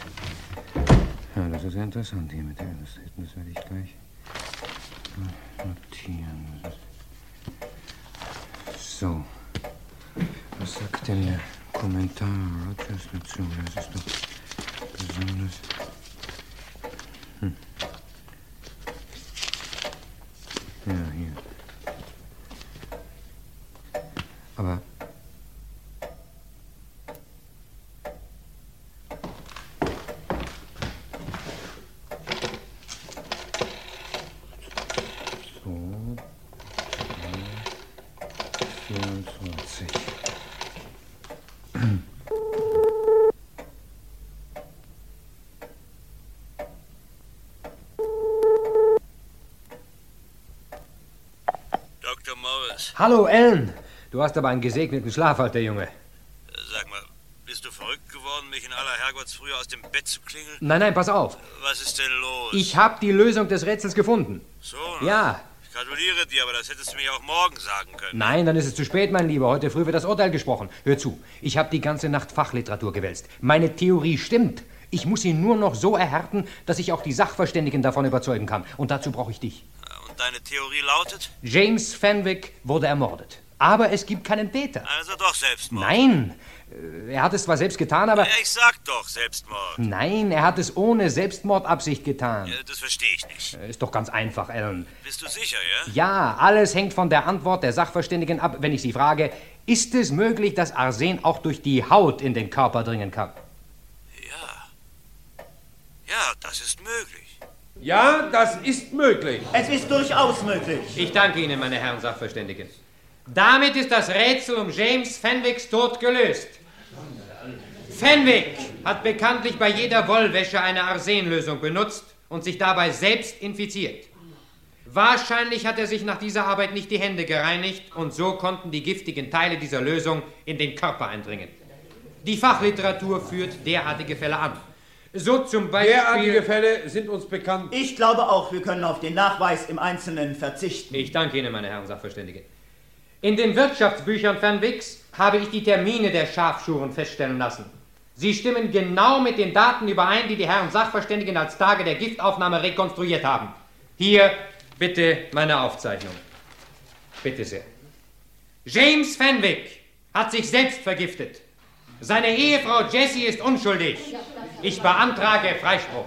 Speaker 6: Ja, das ist ja interessant hier mit dem. Das, das werde ich gleich notieren. So. Was sagt denn der Kommentar Rogers dazu? Das ist doch besonders. Hm. Ja, hier. Aber so. 24.
Speaker 28: Dr. Morris,
Speaker 5: Hallo, Ellen. Du hast aber einen gesegneten Schlaf, alter Junge.
Speaker 28: sag mal, bist du verrückt geworden, mich in aller Herrgottsfrühe aus dem Bett zu klingeln?
Speaker 5: Nein, nein, pass auf.
Speaker 28: Was ist denn los?
Speaker 5: Ich habe die Lösung des Rätsels gefunden.
Speaker 28: So, na,
Speaker 5: Ja.
Speaker 28: Ich gratuliere dir, aber das hättest du mir auch morgen sagen können.
Speaker 5: Nein, dann ist es zu spät, mein Lieber. Heute früh wird das Urteil gesprochen. Hör zu. Ich habe die ganze Nacht Fachliteratur gewälzt. Meine Theorie stimmt. Ich muss sie nur noch so erhärten, dass ich auch die Sachverständigen davon überzeugen kann. Und dazu brauche ich dich.
Speaker 28: Und deine Theorie lautet?
Speaker 5: James Fenwick wurde ermordet. Aber es gibt keinen Täter.
Speaker 28: Also doch Selbstmord.
Speaker 5: Nein. Äh, Er hat es zwar selbst getan, aber.
Speaker 28: Ja, ich sag doch Selbstmord.
Speaker 5: Nein, er hat es ohne Selbstmordabsicht getan.
Speaker 28: Ja, das verstehe ich nicht.
Speaker 5: Äh, Ist doch ganz einfach, Alan.
Speaker 28: Bist du sicher, ja?
Speaker 5: Ja, alles hängt von der Antwort der Sachverständigen ab, wenn ich Sie frage, ist es möglich, dass Arsen auch durch die Haut in den Körper dringen kann?
Speaker 28: Ja, das ist möglich.
Speaker 17: Ja, das ist möglich.
Speaker 18: Es ist durchaus möglich.
Speaker 5: Ich danke Ihnen, meine Herren Sachverständigen. Damit ist das Rätsel um James Fenwicks Tod gelöst. Fenwick hat bekanntlich bei jeder Wollwäsche eine Arsenlösung benutzt und sich dabei selbst infiziert. Wahrscheinlich hat er sich nach dieser Arbeit nicht die Hände gereinigt und so konnten die giftigen Teile dieser Lösung in den Körper eindringen. Die Fachliteratur führt derartige Fälle an. So zum Beispiel.
Speaker 17: Derartige Fälle sind uns bekannt.
Speaker 18: Ich glaube auch, wir können auf den Nachweis im Einzelnen verzichten.
Speaker 5: Ich danke Ihnen, meine Herren Sachverständige. In den Wirtschaftsbüchern Fernwicks habe ich die Termine der Schafschuren feststellen lassen. Sie stimmen genau mit den Daten überein, die die Herren Sachverständigen als Tage der Giftaufnahme rekonstruiert haben. Hier bitte meine Aufzeichnung. Bitte sehr. James Fenwick hat sich selbst vergiftet. Seine Ehefrau Jessie ist unschuldig. Ich beantrage Freispruch.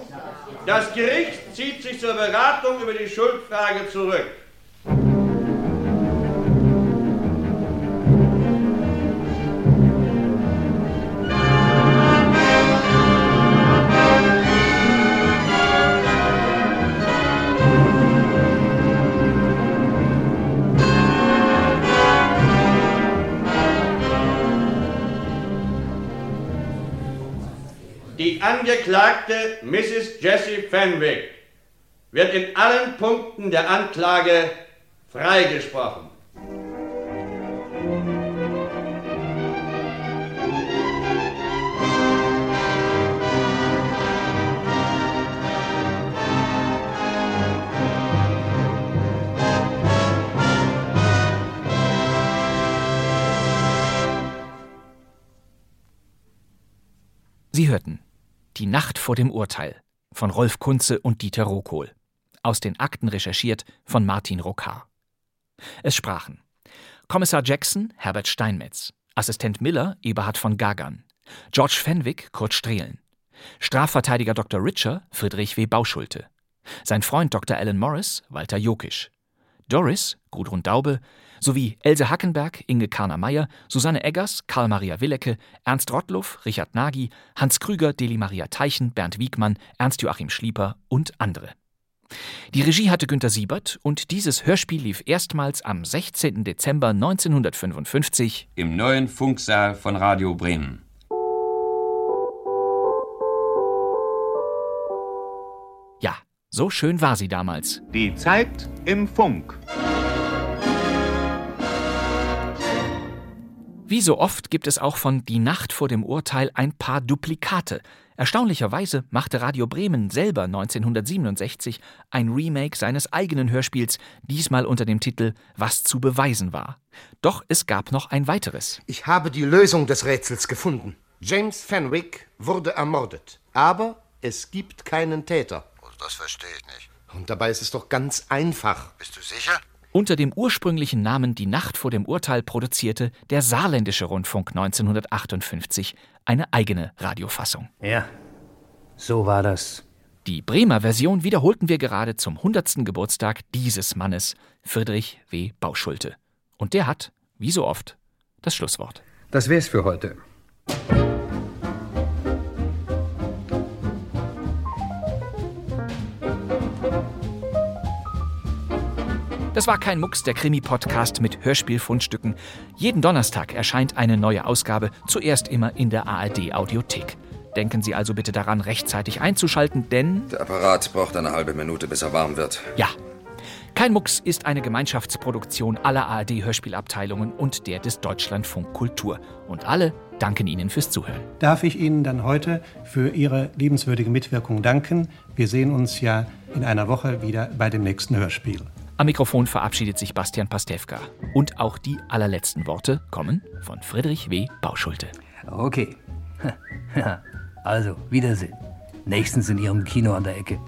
Speaker 29: Das Gericht zieht sich zur Beratung über die Schuldfrage zurück. Angeklagte Mrs. Jessie Fenwick wird in allen Punkten der Anklage freigesprochen.
Speaker 3: Sie hörten die Nacht vor dem Urteil von Rolf Kunze und Dieter Rokohl. Aus den Akten recherchiert von Martin Rokar. Es sprachen Kommissar Jackson Herbert Steinmetz, Assistent Miller Eberhard von Gagern, George Fenwick Kurt Strehlen, Strafverteidiger Dr. Richer Friedrich W. Bauschulte, sein Freund Dr. Alan Morris Walter Jokisch, Doris Gudrun Daube sowie Else Hackenberg, Inge Karner-Meyer, Susanne Eggers, Karl-Maria Willecke, Ernst Rottluff, Richard Nagy, Hans Krüger, Deli-Maria Teichen, Bernd Wiegmann, Ernst-Joachim Schlieper und andere. Die Regie hatte Günter Siebert und dieses Hörspiel lief erstmals am 16. Dezember 1955
Speaker 7: im neuen Funksaal von Radio Bremen.
Speaker 3: So schön war sie damals.
Speaker 30: Die Zeit im Funk.
Speaker 3: Wie so oft gibt es auch von Die Nacht vor dem Urteil ein paar Duplikate. Erstaunlicherweise machte Radio Bremen selber 1967 ein Remake seines eigenen Hörspiels, diesmal unter dem Titel Was zu beweisen war. Doch es gab noch ein weiteres.
Speaker 19: Ich habe die Lösung des Rätsels gefunden. James Fenwick wurde ermordet. Aber es gibt keinen Täter.
Speaker 15: Das verstehe ich nicht.
Speaker 19: Und dabei ist es doch ganz einfach.
Speaker 15: Bist du sicher?
Speaker 3: Unter dem ursprünglichen Namen Die Nacht vor dem Urteil produzierte der Saarländische Rundfunk 1958 eine eigene Radiofassung.
Speaker 6: Ja, so war das.
Speaker 3: Die Bremer Version wiederholten wir gerade zum 100. Geburtstag dieses Mannes, Friedrich W. Bauschulte. Und der hat, wie so oft, das Schlusswort.
Speaker 31: Das wär's für heute.
Speaker 3: Das war kein Mucks, der Krimi-Podcast mit Hörspielfundstücken. Jeden Donnerstag erscheint eine neue Ausgabe, zuerst immer in der ARD-Audiothek. Denken Sie also bitte daran, rechtzeitig einzuschalten, denn.
Speaker 15: Der Apparat braucht eine halbe Minute, bis er warm wird.
Speaker 3: Ja. Kein Mucks ist eine Gemeinschaftsproduktion aller ARD-Hörspielabteilungen und der des Deutschlandfunk Kultur. Und alle danken Ihnen fürs Zuhören.
Speaker 32: Darf ich Ihnen dann heute für Ihre liebenswürdige Mitwirkung danken? Wir sehen uns ja in einer Woche wieder bei dem nächsten Hörspiel.
Speaker 3: Am Mikrofon verabschiedet sich Bastian Pastewka. Und auch die allerletzten Worte kommen von Friedrich W. Bauschulte.
Speaker 6: Okay. Also, Wiedersehen. Nächstens in Ihrem Kino an der Ecke.